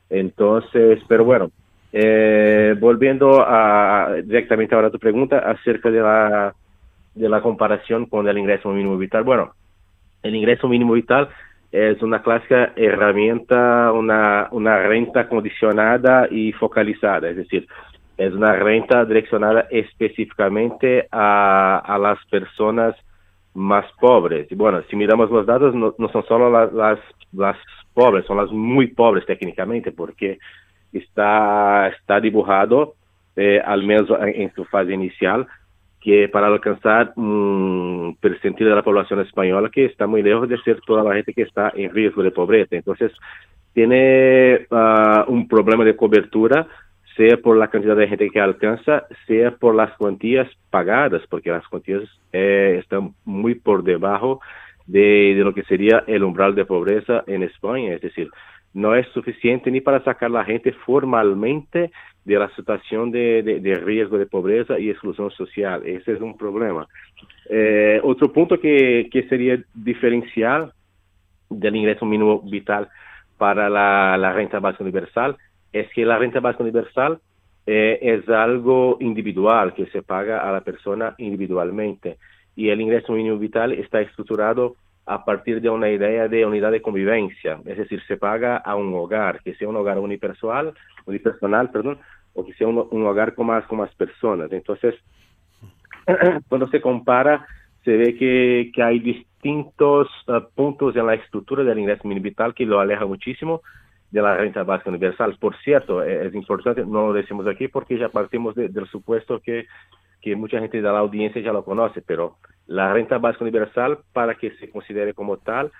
Entonces, pero bueno, eh, volviendo a, directamente ahora a tu pregunta acerca de la, de la comparación con el ingreso mínimo vital. Bueno, el ingreso mínimo vital es una clásica herramienta, una, una renta condicionada y focalizada, es decir, es una renta direccionada específicamente a, a las personas más pobres. Y bueno, si miramos los datos, no, son solo las, las, pobres, son las muy pobres técnicamente, porque está, está dibujado, eh, al menos en, su fase inicial, que para alcanzar un percentil de la población española que está muy lejos de ser toda la gente que está en riesgo de pobreza. Entonces, tiene ah, un problema de cobertura sea por la cantidad de gente que alcanza, sea por las cuantías pagadas, porque las cuantías eh, están muy por debajo de, lo que sería el umbral de pobreza en España. Es decir, no es suficiente ni para sacar a la gente formalmente de la situación de, riesgo de pobreza y exclusión social. Ese es un problema. Eh, otro punto que, que sería diferencial del ingreso mínimo vital para la, la renta básica universal es que la renta básica universal eh, es algo individual que se paga a la persona individualmente y el ingreso mínimo vital está estructurado a partir de una idea de unidad de convivencia, es decir, se paga a un hogar, que sea un hogar unipersonal, unipersonal, perdón, o que sea un, hogar con más, con más personas. Entonces, cuando se compara, se ve que, que hay distintos uh, puntos en la estructura del ingreso mínimo vital que lo aleja muchísimo de la renta básica universal. Por cierto, e, es, importante, no lo decimos aquí porque ya partimos del supuesto que, que mucha gente de la audiencia ya lo conoce, pero la renta básica universal, para que se considere como tal,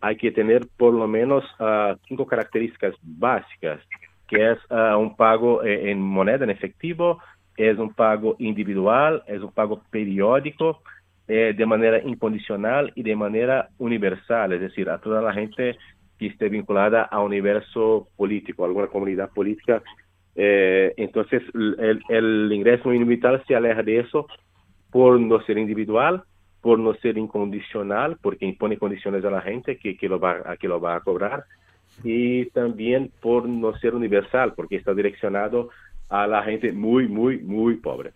hay que tener por lo menos uh, cinco características básicas, que es uh, un pago eh, en moneda, en efectivo, es un pago individual, es un pago periódico, eh, de manera incondicional y de manera universal, es decir, a toda la gente que esté vinculada a un universo político, alguna comunidad política. Eh, entonces, el, ingreso vital se aleja de eso por no ser individual, por no ser incondicional, porque impone condiciones a la gente que, que, lo, va, a, que lo va a cobrar, y también por no ser universal, porque está direccionado a la gente muy, muy, muy pobre.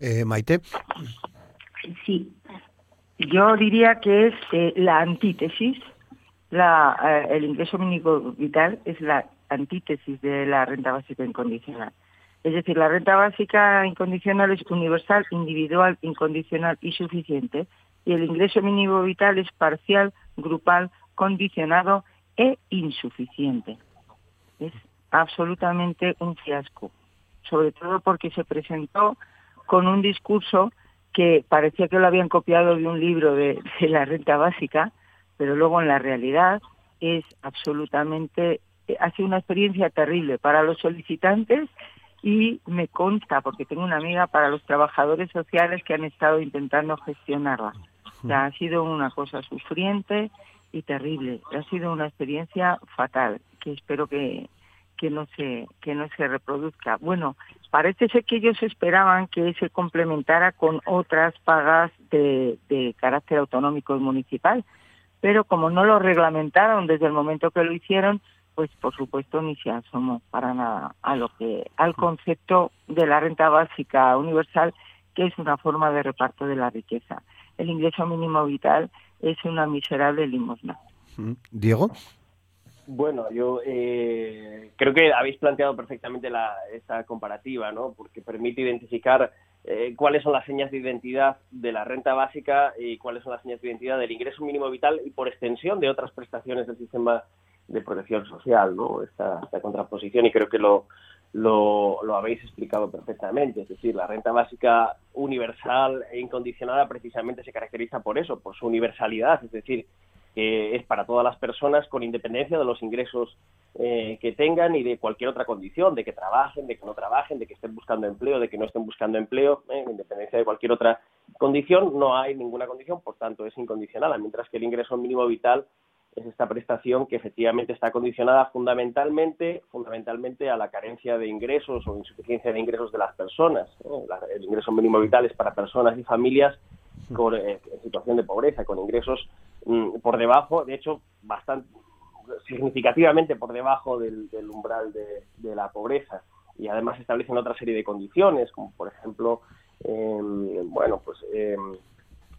Eh, Maite. Sí, yo diría que es eh, la antítesis, la, eh, el ingreso mínimo vital es la antítesis de la renta básica incondicional. Es decir, la renta básica incondicional es universal, individual, incondicional y suficiente, y el ingreso mínimo vital es parcial, grupal, condicionado e insuficiente. Es absolutamente un fiasco, sobre todo porque se presentó con un discurso que parecía que lo habían copiado de un libro de, la renta básica, pero luego en la realidad es absolutamente, ha sido una experiencia terrible para los solicitantes y me consta, porque tengo una amiga, para los trabajadores sociales que han estado intentando gestionarla. ha sido una cosa sufriente y terrible. Ha sido una experiencia fatal, que espero que, que no se que no se reproduzca. Bueno, parece ser que ellos esperaban que se complementara con otras pagas de, de carácter autonómico y municipal, pero como no lo reglamentaron desde el momento que lo hicieron, pues por supuesto ni se asomó para nada a lo que al concepto de la renta básica universal, que es una forma de reparto de la riqueza. El ingreso mínimo vital es una miserable limosna. Diego. Bueno, yo eh, creo que habéis planteado perfectamente la, esta comparativa, ¿no? Porque permite identificar eh, cuáles son las señas de identidad de la renta básica y cuáles son las señas de identidad del ingreso mínimo vital y por extensión de otras prestaciones del sistema de protección social, ¿no? Esta, contraposición y creo que lo, lo, habéis explicado perfectamente. Es decir, la renta básica universal e incondicionada precisamente se caracteriza por eso, por su universalidad, es decir, que es para todas las personas con independencia de los ingresos eh, que tengan y de cualquier otra condición, de que trabajen, de que no trabajen, de que estén buscando empleo, de que no estén buscando empleo, eh, independencia de cualquier otra condición, no hay ninguna condición, por tanto es incondicional, mientras que el ingreso mínimo vital es esta prestación que efectivamente está condicionada fundamentalmente, fundamentalmente a la carencia de ingresos o insuficiencia de ingresos de las personas. el ingreso mínimo vital es para personas y familias con, eh, en situación de pobreza, con ingresos mm, por debajo, de hecho, bastante significativamente por debajo del, umbral de, la pobreza. Y además establecen otra serie de condiciones, como por ejemplo, em, bueno, pues em,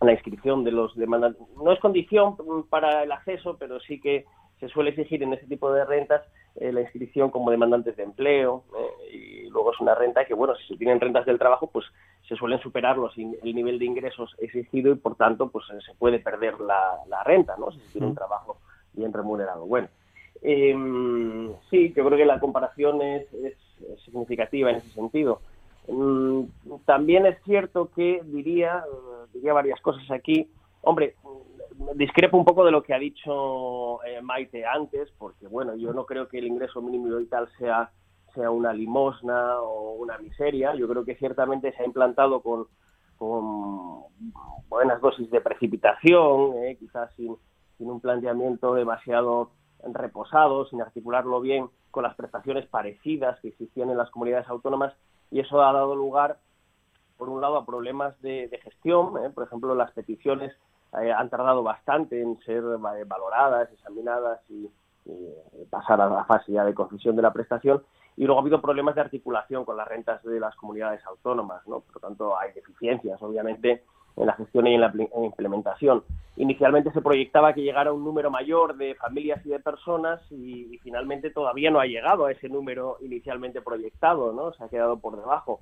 la inscripción de los demandantes. No es condición para el acceso, pero sí que se suele exigir en ese tipo de rentas eh, la inscripción como demandantes de empleo eh, y luego es una renta que, bueno, si se tienen rentas del trabajo, pues se suelen superar los el nivel de ingresos exigido y, por tanto, pues se puede perder la, la renta, ¿no? Si se tiene un trabajo bien remunerado. Bueno, em, sí, yo creo que la comparación es, es, significativa en ese sentido. Mm, también es cierto que diría, diría varias cosas aquí. Hombre, discrepo un poco de lo que ha dicho eh, Maite antes, porque bueno, yo no creo que el ingreso mínimo vital sea sea una limosna o una miseria. Yo creo que ciertamente se ha implantado con, con buenas dosis de precipitación, eh, quizás sin un planteamiento demasiado reposado, sin articularlo bien con las prestaciones parecidas que existían en las comunidades autónomas, y eso ha dado lugar, por un lado, a problemas de, gestión. Eh, por ejemplo, las peticiones eh, han tardado bastante en ser valoradas, examinadas y, pasar a la fase ya de concesión de la prestación y luego ha habido problemas de articulación con las rentas de las comunidades autónomas, ¿no? Por lo tanto, hay deficiencias, obviamente, en la gestión y en la implementación. Inicialmente se proyectaba que llegara un número mayor de familias y de personas y, finalmente todavía no ha llegado a ese número inicialmente proyectado, ¿no? Se ha quedado por debajo.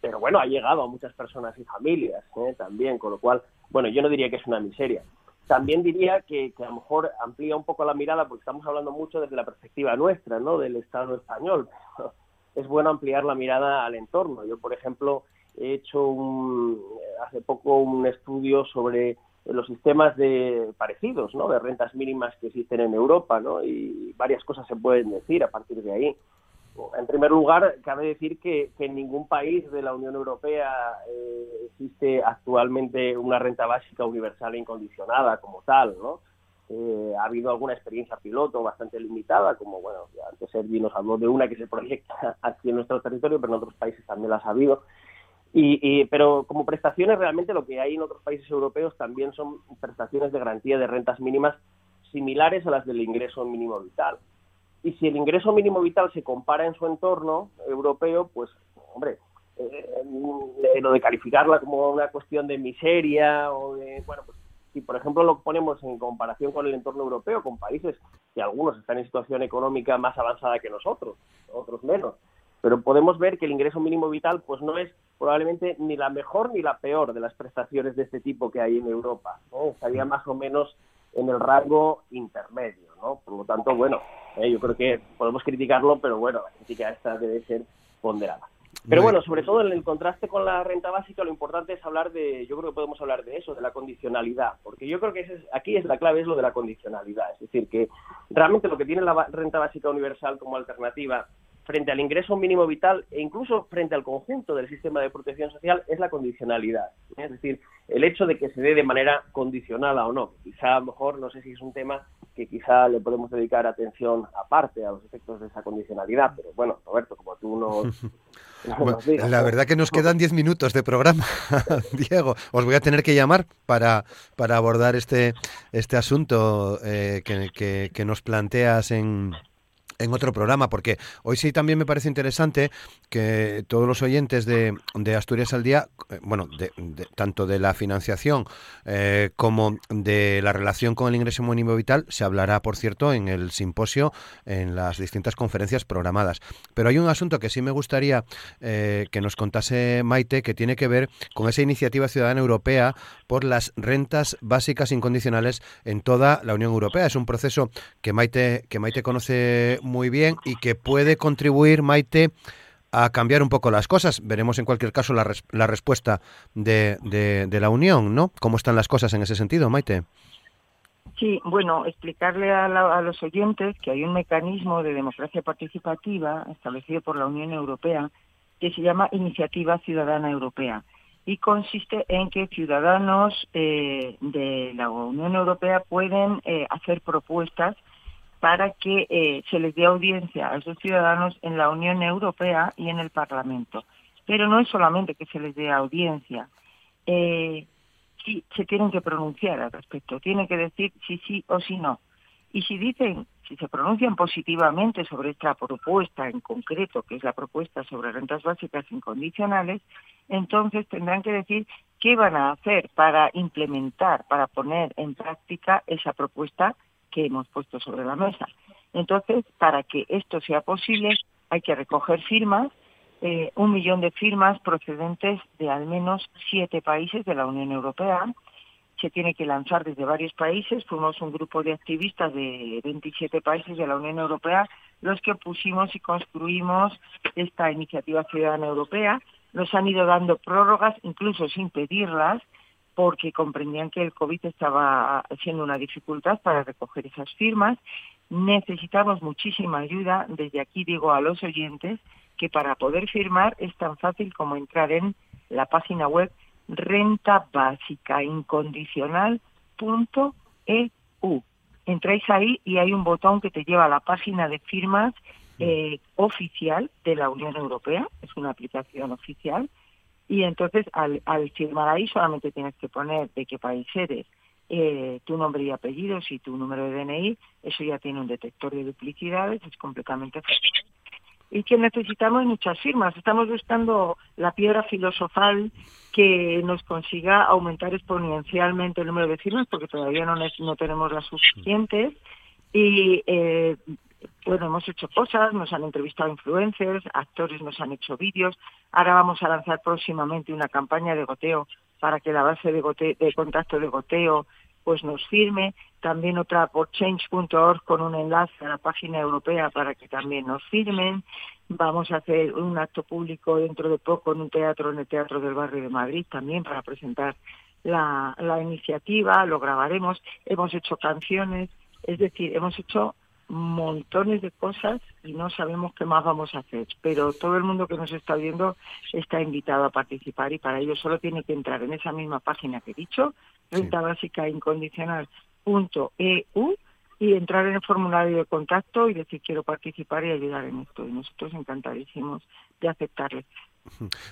Pero bueno, ha llegado a muchas personas y familias ¿eh? también, con lo cual, bueno, yo no diría que es una miseria. También diría que, que, a lo mejor amplía un poco la mirada, porque estamos hablando mucho desde la perspectiva nuestra, ¿no? Del Estado español. es bueno ampliar la mirada al entorno. Yo, por ejemplo, he hecho un, hace poco un estudio sobre los sistemas de parecidos, ¿no? De rentas mínimas que existen en Europa, ¿no? Y varias cosas se pueden decir a partir de ahí. En primer lugar, cabe decir que, en ningún país de la Unión Europea eh, existe actualmente una renta básica universal e incondicionada como tal, ¿no? Eh, ha habido alguna experiencia piloto bastante limitada, como, bueno, antes Sergi nos habló de una que se proyecta aquí en nuestro territorio, pero en otros países también las ha habido. Y, pero como prestaciones realmente lo que hay en otros países europeos también son prestaciones de garantía de rentas mínimas similares a las del ingreso mínimo vital. Y si el ingreso mínimo vital se compara en su entorno europeo, pues, hombre, eh, lo de calificarla como una cuestión de miseria o de, bueno, pues si por ejemplo lo ponemos en comparación con el entorno europeo, con países que algunos están en situación económica más avanzada que nosotros, otros menos, pero podemos ver que el ingreso mínimo vital pues no es probablemente ni la mejor ni la peor de las prestaciones de este tipo que hay en Europa. ¿no? Estaría más o menos en el rango intermedio, ¿no? Por lo tanto, bueno, eh, yo creo que podemos criticarlo, pero bueno, la crítica esta debe ser ponderada. Pero bueno, sobre todo en el contraste con la renta básica, lo importante es hablar de, yo creo que podemos hablar de eso, de la condicionalidad, porque yo creo que es, aquí es la clave, es lo de la condicionalidad, es decir, que realmente lo que tiene la renta básica universal como alternativa frente al ingreso mínimo vital e incluso frente al conjunto del sistema de protección social es la condicionalidad. Es decir, el hecho de que se dé de manera condicionada o no. Quizá a lo mejor, no sé si es un tema que quizá le podemos dedicar atención aparte a los efectos de esa condicionalidad, pero bueno, Roberto, como tú nos... la verdad que nos quedan diez minutos de programa, Diego. Os voy a tener que llamar para, para abordar este, este asunto eh, que, que nos planteas en, en otro programa, porque hoy sí también me parece interesante que todos los oyentes de, Asturias al Día, eh, bueno, de, tanto de la financiación eh, como de la relación con el ingreso mínimo vital, se hablará, por cierto, en el simposio, en las distintas conferencias programadas. Pero hay un asunto que sí me gustaría eh, que nos contase Maite, que tiene que ver con esa iniciativa ciudadana europea por las rentas básicas incondicionales en toda la Unión Europea. Es un proceso que Maite, que Maite conoce bien y que puede contribuir, Maite, a cambiar un poco las cosas. Veremos en cualquier caso la, la respuesta de, de, la Unión, ¿no? ¿Cómo están las cosas en ese sentido, Maite? Sí, bueno, explicarle a, a, los oyentes que hay un mecanismo de democracia participativa establecido por la Unión Europea que se llama Iniciativa Ciudadana Europea y consiste en que ciudadanos eh, de la Unión Europea pueden eh, hacer propuestas para que eh, se les dé audiencia a esos ciudadanos en la Unión Europea y en el Parlamento. Pero no es solamente que se les dé audiencia, eh, sí, se tienen que pronunciar al respecto, tienen que decir si sí o si no. Y si dicen, si se pronuncian positivamente sobre esta propuesta en concreto, que es la propuesta sobre rentas básicas incondicionales, entonces tendrán que decir qué van a hacer para implementar, para poner en práctica esa propuesta que hemos puesto sobre la mesa. Entonces, para que esto sea posible, hay que recoger firmas, eh, un millón de firmas procedentes de al menos siete países de la Unión Europea. Se tiene que lanzar desde varios países. Fuimos un grupo de activistas de 27 países de la Unión Europea los que pusimos y construimos esta iniciativa ciudadana europea. Nos han ido dando prórrogas, incluso sin pedirlas, porque comprendían que el COVID estaba siendo una dificultad para recoger esas firmas. Necesitamos muchísima ayuda. Desde aquí digo a los oyentes que para poder firmar es tan fácil como entrar en la página web renta básica incondicional.eu. Entráis ahí y hay un botón que te lleva a la página de firmas eh, oficial de la Unión Europea, es una aplicación oficial, y entonces al, firmar ahí solamente tienes que poner de qué país eres, eh, tu nombre y apellidos y tu número de DNI, eso ya tiene un detector de duplicidades, es completamente fácil. y que necesitamos muchas firmas. Estamos buscando la piedra filosofal que nos consiga aumentar exponencialmente el número de firmas, porque todavía no, no tenemos las suficientes. Y eh, bueno, hemos hecho cosas, nos han entrevistado influencers, actores nos han hecho vídeos. Ahora vamos a lanzar próximamente una campaña de goteo para que la base de, de contacto de goteo pues nos firme, también otra por change.org con un enlace a la página europea para que también nos firmen. Vamos a hacer un acto público dentro de poco en un teatro, en el Teatro del Barrio de Madrid también para presentar la iniciativa, lo grabaremos, hemos hecho canciones, es decir, hemos hecho montones de cosas y no sabemos qué más vamos a hacer. Pero todo el mundo que nos está viendo está invitado a participar y para ello solo tiene que entrar en esa misma página que he dicho, renta básica incondicional.eu y entrar en el formulario de contacto y decir quiero participar y ayudar en esto. Y nosotros encantadísimos de aceptarle.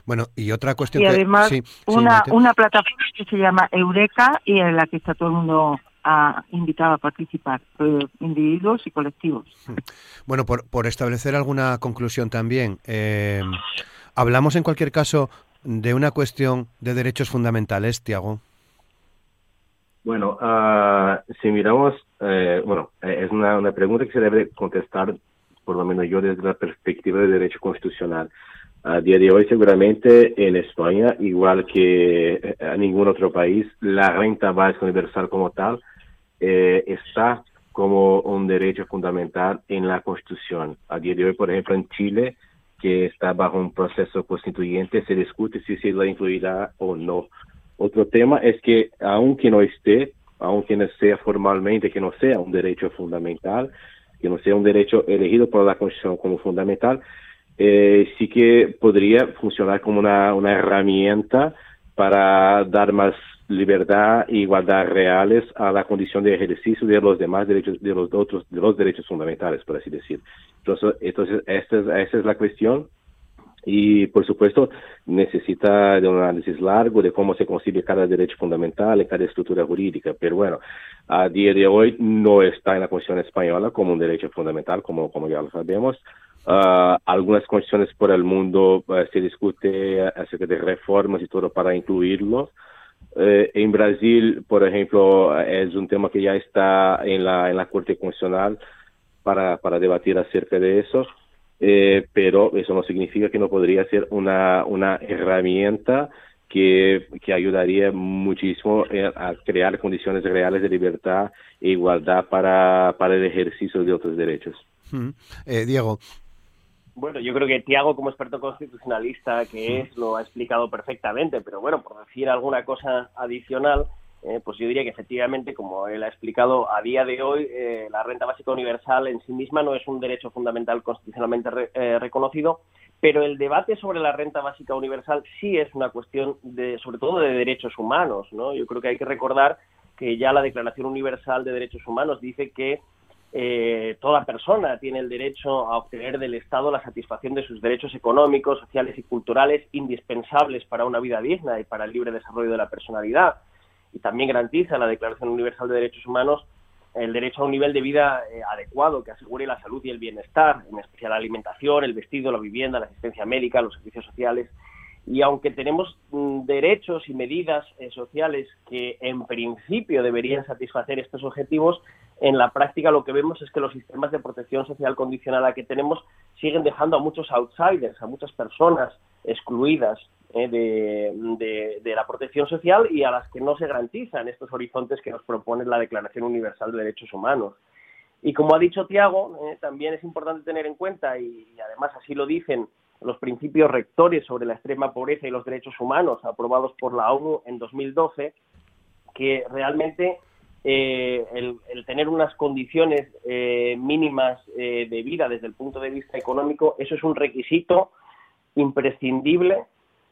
Bueno, y otra cuestión y además una, una plataforma que se llama Eureka y en la que está todo el mundo a invitar a participar, eh, individuos y colectivos. Bueno, por, por establecer alguna conclusión también, eh, hablamos en cualquier caso de una cuestión de derechos fundamentales, Tiago. Bueno, uh, si miramos, eh, bueno, es una, una pregunta que se debe contestar, por lo menos yo, desde la perspectiva de derecho constitucional. A día de hoy, seguramente en España, igual que en ningún otro país, la renta básica universal como tal eh, está como un derecho fundamental en la Constitución. A día de hoy, por ejemplo, en Chile, que está bajo un proceso constituyente, se discute si se la incluirá o no. Otro tema es que, aunque no esté, aunque no sea formalmente, que no sea un derecho fundamental, que no sea un derecho elegido por la Constitución como fundamental, eh, sí que podría funcionar como una, una herramienta para dar más libertad e igualdad reales a la condición de ejercicio de los demás derechos, de los otros, de los derechos fundamentales, por así decir. Entonces, entonces esta es, esta es la cuestión y, por supuesto, necesita de un análisis largo de cómo se concibe cada derecho fundamental y cada estructura jurídica. Pero bueno, a día de hoy no está en la Constitución española como un derecho fundamental, como, como ya lo sabemos. Uh, algunas constituciones por el mundo uh, se discute acerca de reformas y todo para incluirlo. Eh, en Brasil, por ejemplo, es un tema que ya está en la, en la Corte Constitucional para, para debatir acerca de eso, eh, pero eso no significa que no podría ser una, una herramienta que, que ayudaría muchísimo a crear condiciones reales de libertad e igualdad para, para el ejercicio de otros derechos. Diego, bueno, yo creo que Tiago, como experto constitucionalista que es, lo ha explicado perfectamente, pero bueno, por decir alguna cosa adicional, eh, pues yo diría que efectivamente, como él ha explicado, a día de hoy eh, la renta básica universal en sí misma no es un derecho fundamental constitucionalmente eh, reconocido, pero el debate sobre la renta básica universal sí es una cuestión de, sobre todo de derechos humanos, ¿no? Yo creo que hay que recordar que ya la Declaración Universal de Derechos Humanos dice que eh, toda persona tiene el derecho a obtener del Estado la satisfacción de sus derechos económicos, sociales y culturales indispensables para una vida digna y para el libre desarrollo de la personalidad. Y también garantiza la Declaración Universal de Derechos Humanos el derecho a un nivel de vida eh, adecuado que asegure la salud y el bienestar, en especial la alimentación, el vestido, la vivienda, la asistencia médica, los servicios sociales. Y aunque tenemos mm, derechos y medidas eh, sociales que en principio deberían satisfacer estos objetivos, en la práctica lo que vemos es que los sistemas de protección social condicionada que tenemos siguen dejando a muchos outsiders, a muchas personas excluidas eh, de, la protección social y a las que no se garantizan estos horizontes que nos propone la Declaración Universal de Derechos Humanos. Y como ha dicho Tiago, eh, también es importante tener en cuenta, y, y además así lo dicen los principios rectores sobre la extrema pobreza y los derechos humanos aprobados por la ONU en 2012, que realmente eh, el, tener unas condiciones eh, mínimas eh, de vida desde el punto de vista económico, eso es un requisito imprescindible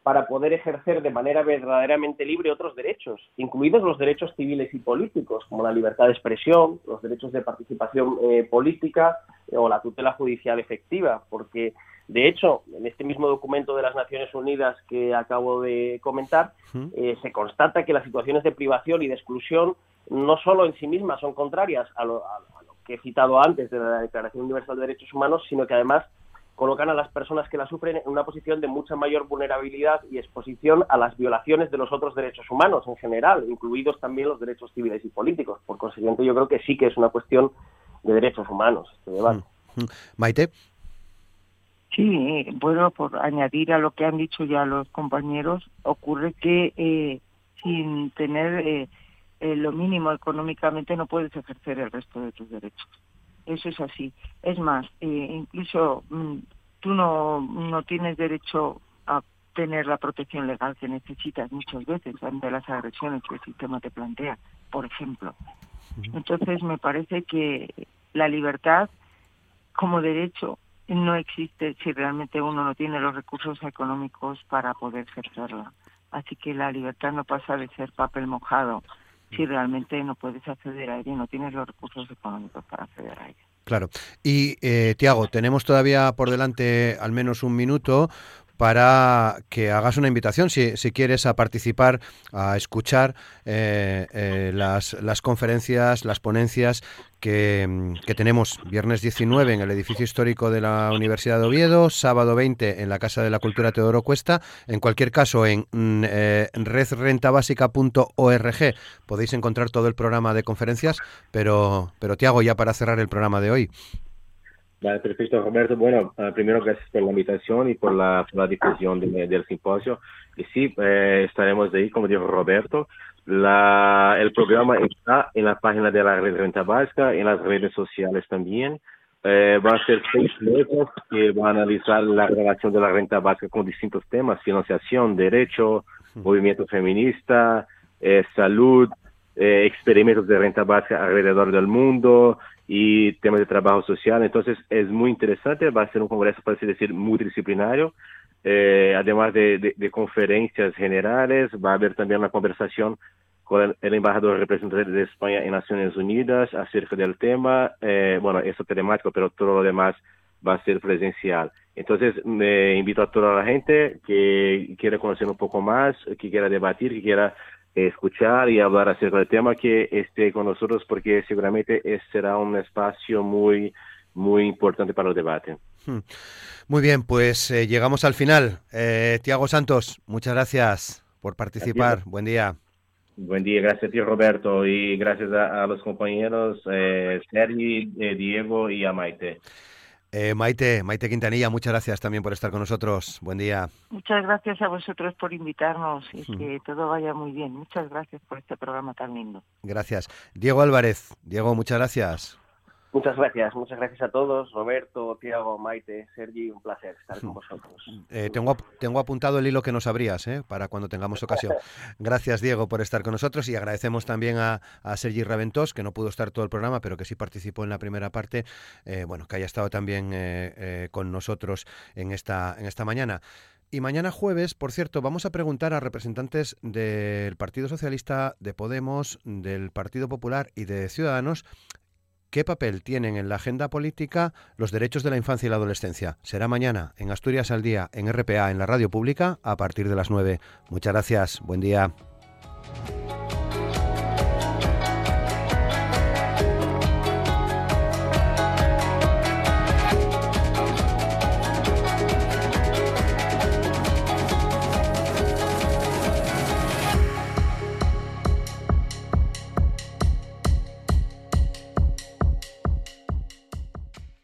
para poder ejercer de manera verdaderamente libre otros derechos, incluidos los derechos civiles y políticos, como la libertad de expresión, los derechos de participación política o la tutela judicial efectiva, porque de hecho, en este mismo documento de las Naciones Unidas que acabo de comentar, se constata que las situaciones de privación y de exclusión no solo en sí mismas son contrarias a lo, que he citado antes de la Declaración Universal de Derechos Humanos, sino que además colocan a las personas que la sufren en una posición de mucha mayor vulnerabilidad y exposición a las violaciones de los otros derechos humanos en general, incluidos también los derechos civiles y políticos. Por consiguiente, yo creo que sí que es una cuestión de derechos humanos este debate. Mm, mm. Maite. Sí, bueno, por añadir a lo que han dicho ya los compañeros, ocurre que eh, sin tener eh, eh, lo mínimo económicamente no puedes ejercer el resto de tus derechos. Eso es así. Es más, eh, incluso mm, tú no, no tienes derecho a tener la protección legal que necesitas muchas veces ante las agresiones que el sistema te plantea, por ejemplo. Entonces me parece que la libertad como derecho no existe si realmente uno no tiene los recursos económicos para poder ejercerla. Así que la libertad no pasa de ser papel mojado si realmente no puedes acceder a ella y no tienes los recursos económicos para acceder a ella. Claro. Y, eh, Tiago, tenemos todavía por delante al menos un minuto para que hagas una invitación, si, quieres, a participar, a escuchar eh, eh, las, las, conferencias, las ponencias que, que, tenemos viernes 19 en el edificio histórico de la Universidad de Oviedo, sábado 20 en la Casa de la Cultura Teodoro Cuesta. En cualquier caso, en mm, eh, redrentabásica.org podéis encontrar todo el programa de conferencias, pero, pero Tiago, ya para cerrar el programa de hoy. Vale, perfecto, Roberto. Bueno, uh, primero gracias por la invitación y por la, por la difusión de, del simposio. Y sí, eh, estaremos ahí, como dijo Roberto. La, el programa está en la página de la Red Renta Básica, en las redes sociales también. Eh, van a ser seis meses que van a analizar la relación de la renta básica con distintos temas, financiación, derecho, movimiento feminista, eh, salud, eh, experimentos de renta básica alrededor del mundo, y temas de trabajo social. Entonces es muy interesante, va a ser un congreso, para decir, multidisciplinario, eh, además de, de, de, conferencias generales, va a haber también una conversación con el, embajador representante de España en Naciones Unidas acerca del tema, eh, bueno, eso telemático, pero todo lo demás va a ser presencial. Entonces, me invito a toda la gente que quiera conocer un poco más, que quiera debatir, que quiera escuchar y hablar acerca del tema que esté con nosotros porque seguramente será un espacio muy muy importante para el debate. Hmm. Muy bien, pues eh, llegamos al final. Eh, Tiago Santos, muchas gracias por participar. Buen día. Buen día, gracias a ti Roberto y gracias a, a los compañeros eh, Sergi, eh, Diego y a Maite. Eh, Maite, Maite Quintanilla, muchas gracias también por estar con nosotros. Buen día. Muchas gracias a vosotros por invitarnos y que todo vaya muy bien. Muchas gracias por este programa tan lindo. Gracias. Diego Álvarez, Diego, muchas gracias. Muchas gracias, muchas gracias a todos, Roberto, Tiago, Maite, Sergi, un placer estar con vosotros. Eh, tengo, tengo apuntado el hilo que nos abrías ¿eh? para cuando tengamos ocasión. Gracias, Diego, por estar con nosotros y agradecemos también a, a Sergi Raventós, que no pudo estar todo el programa, pero que sí participó en la primera parte, eh, bueno, que haya estado también eh, con nosotros en esta, en esta mañana. Y mañana jueves, por cierto, vamos a preguntar a representantes del Partido Socialista, de Podemos, del Partido Popular y de Ciudadanos ¿Qué papel tienen en la agenda política los derechos de la infancia y la adolescencia? Será mañana en Asturias al Día, en RPA, en la radio pública, a partir de las 9. Muchas gracias. Buen día.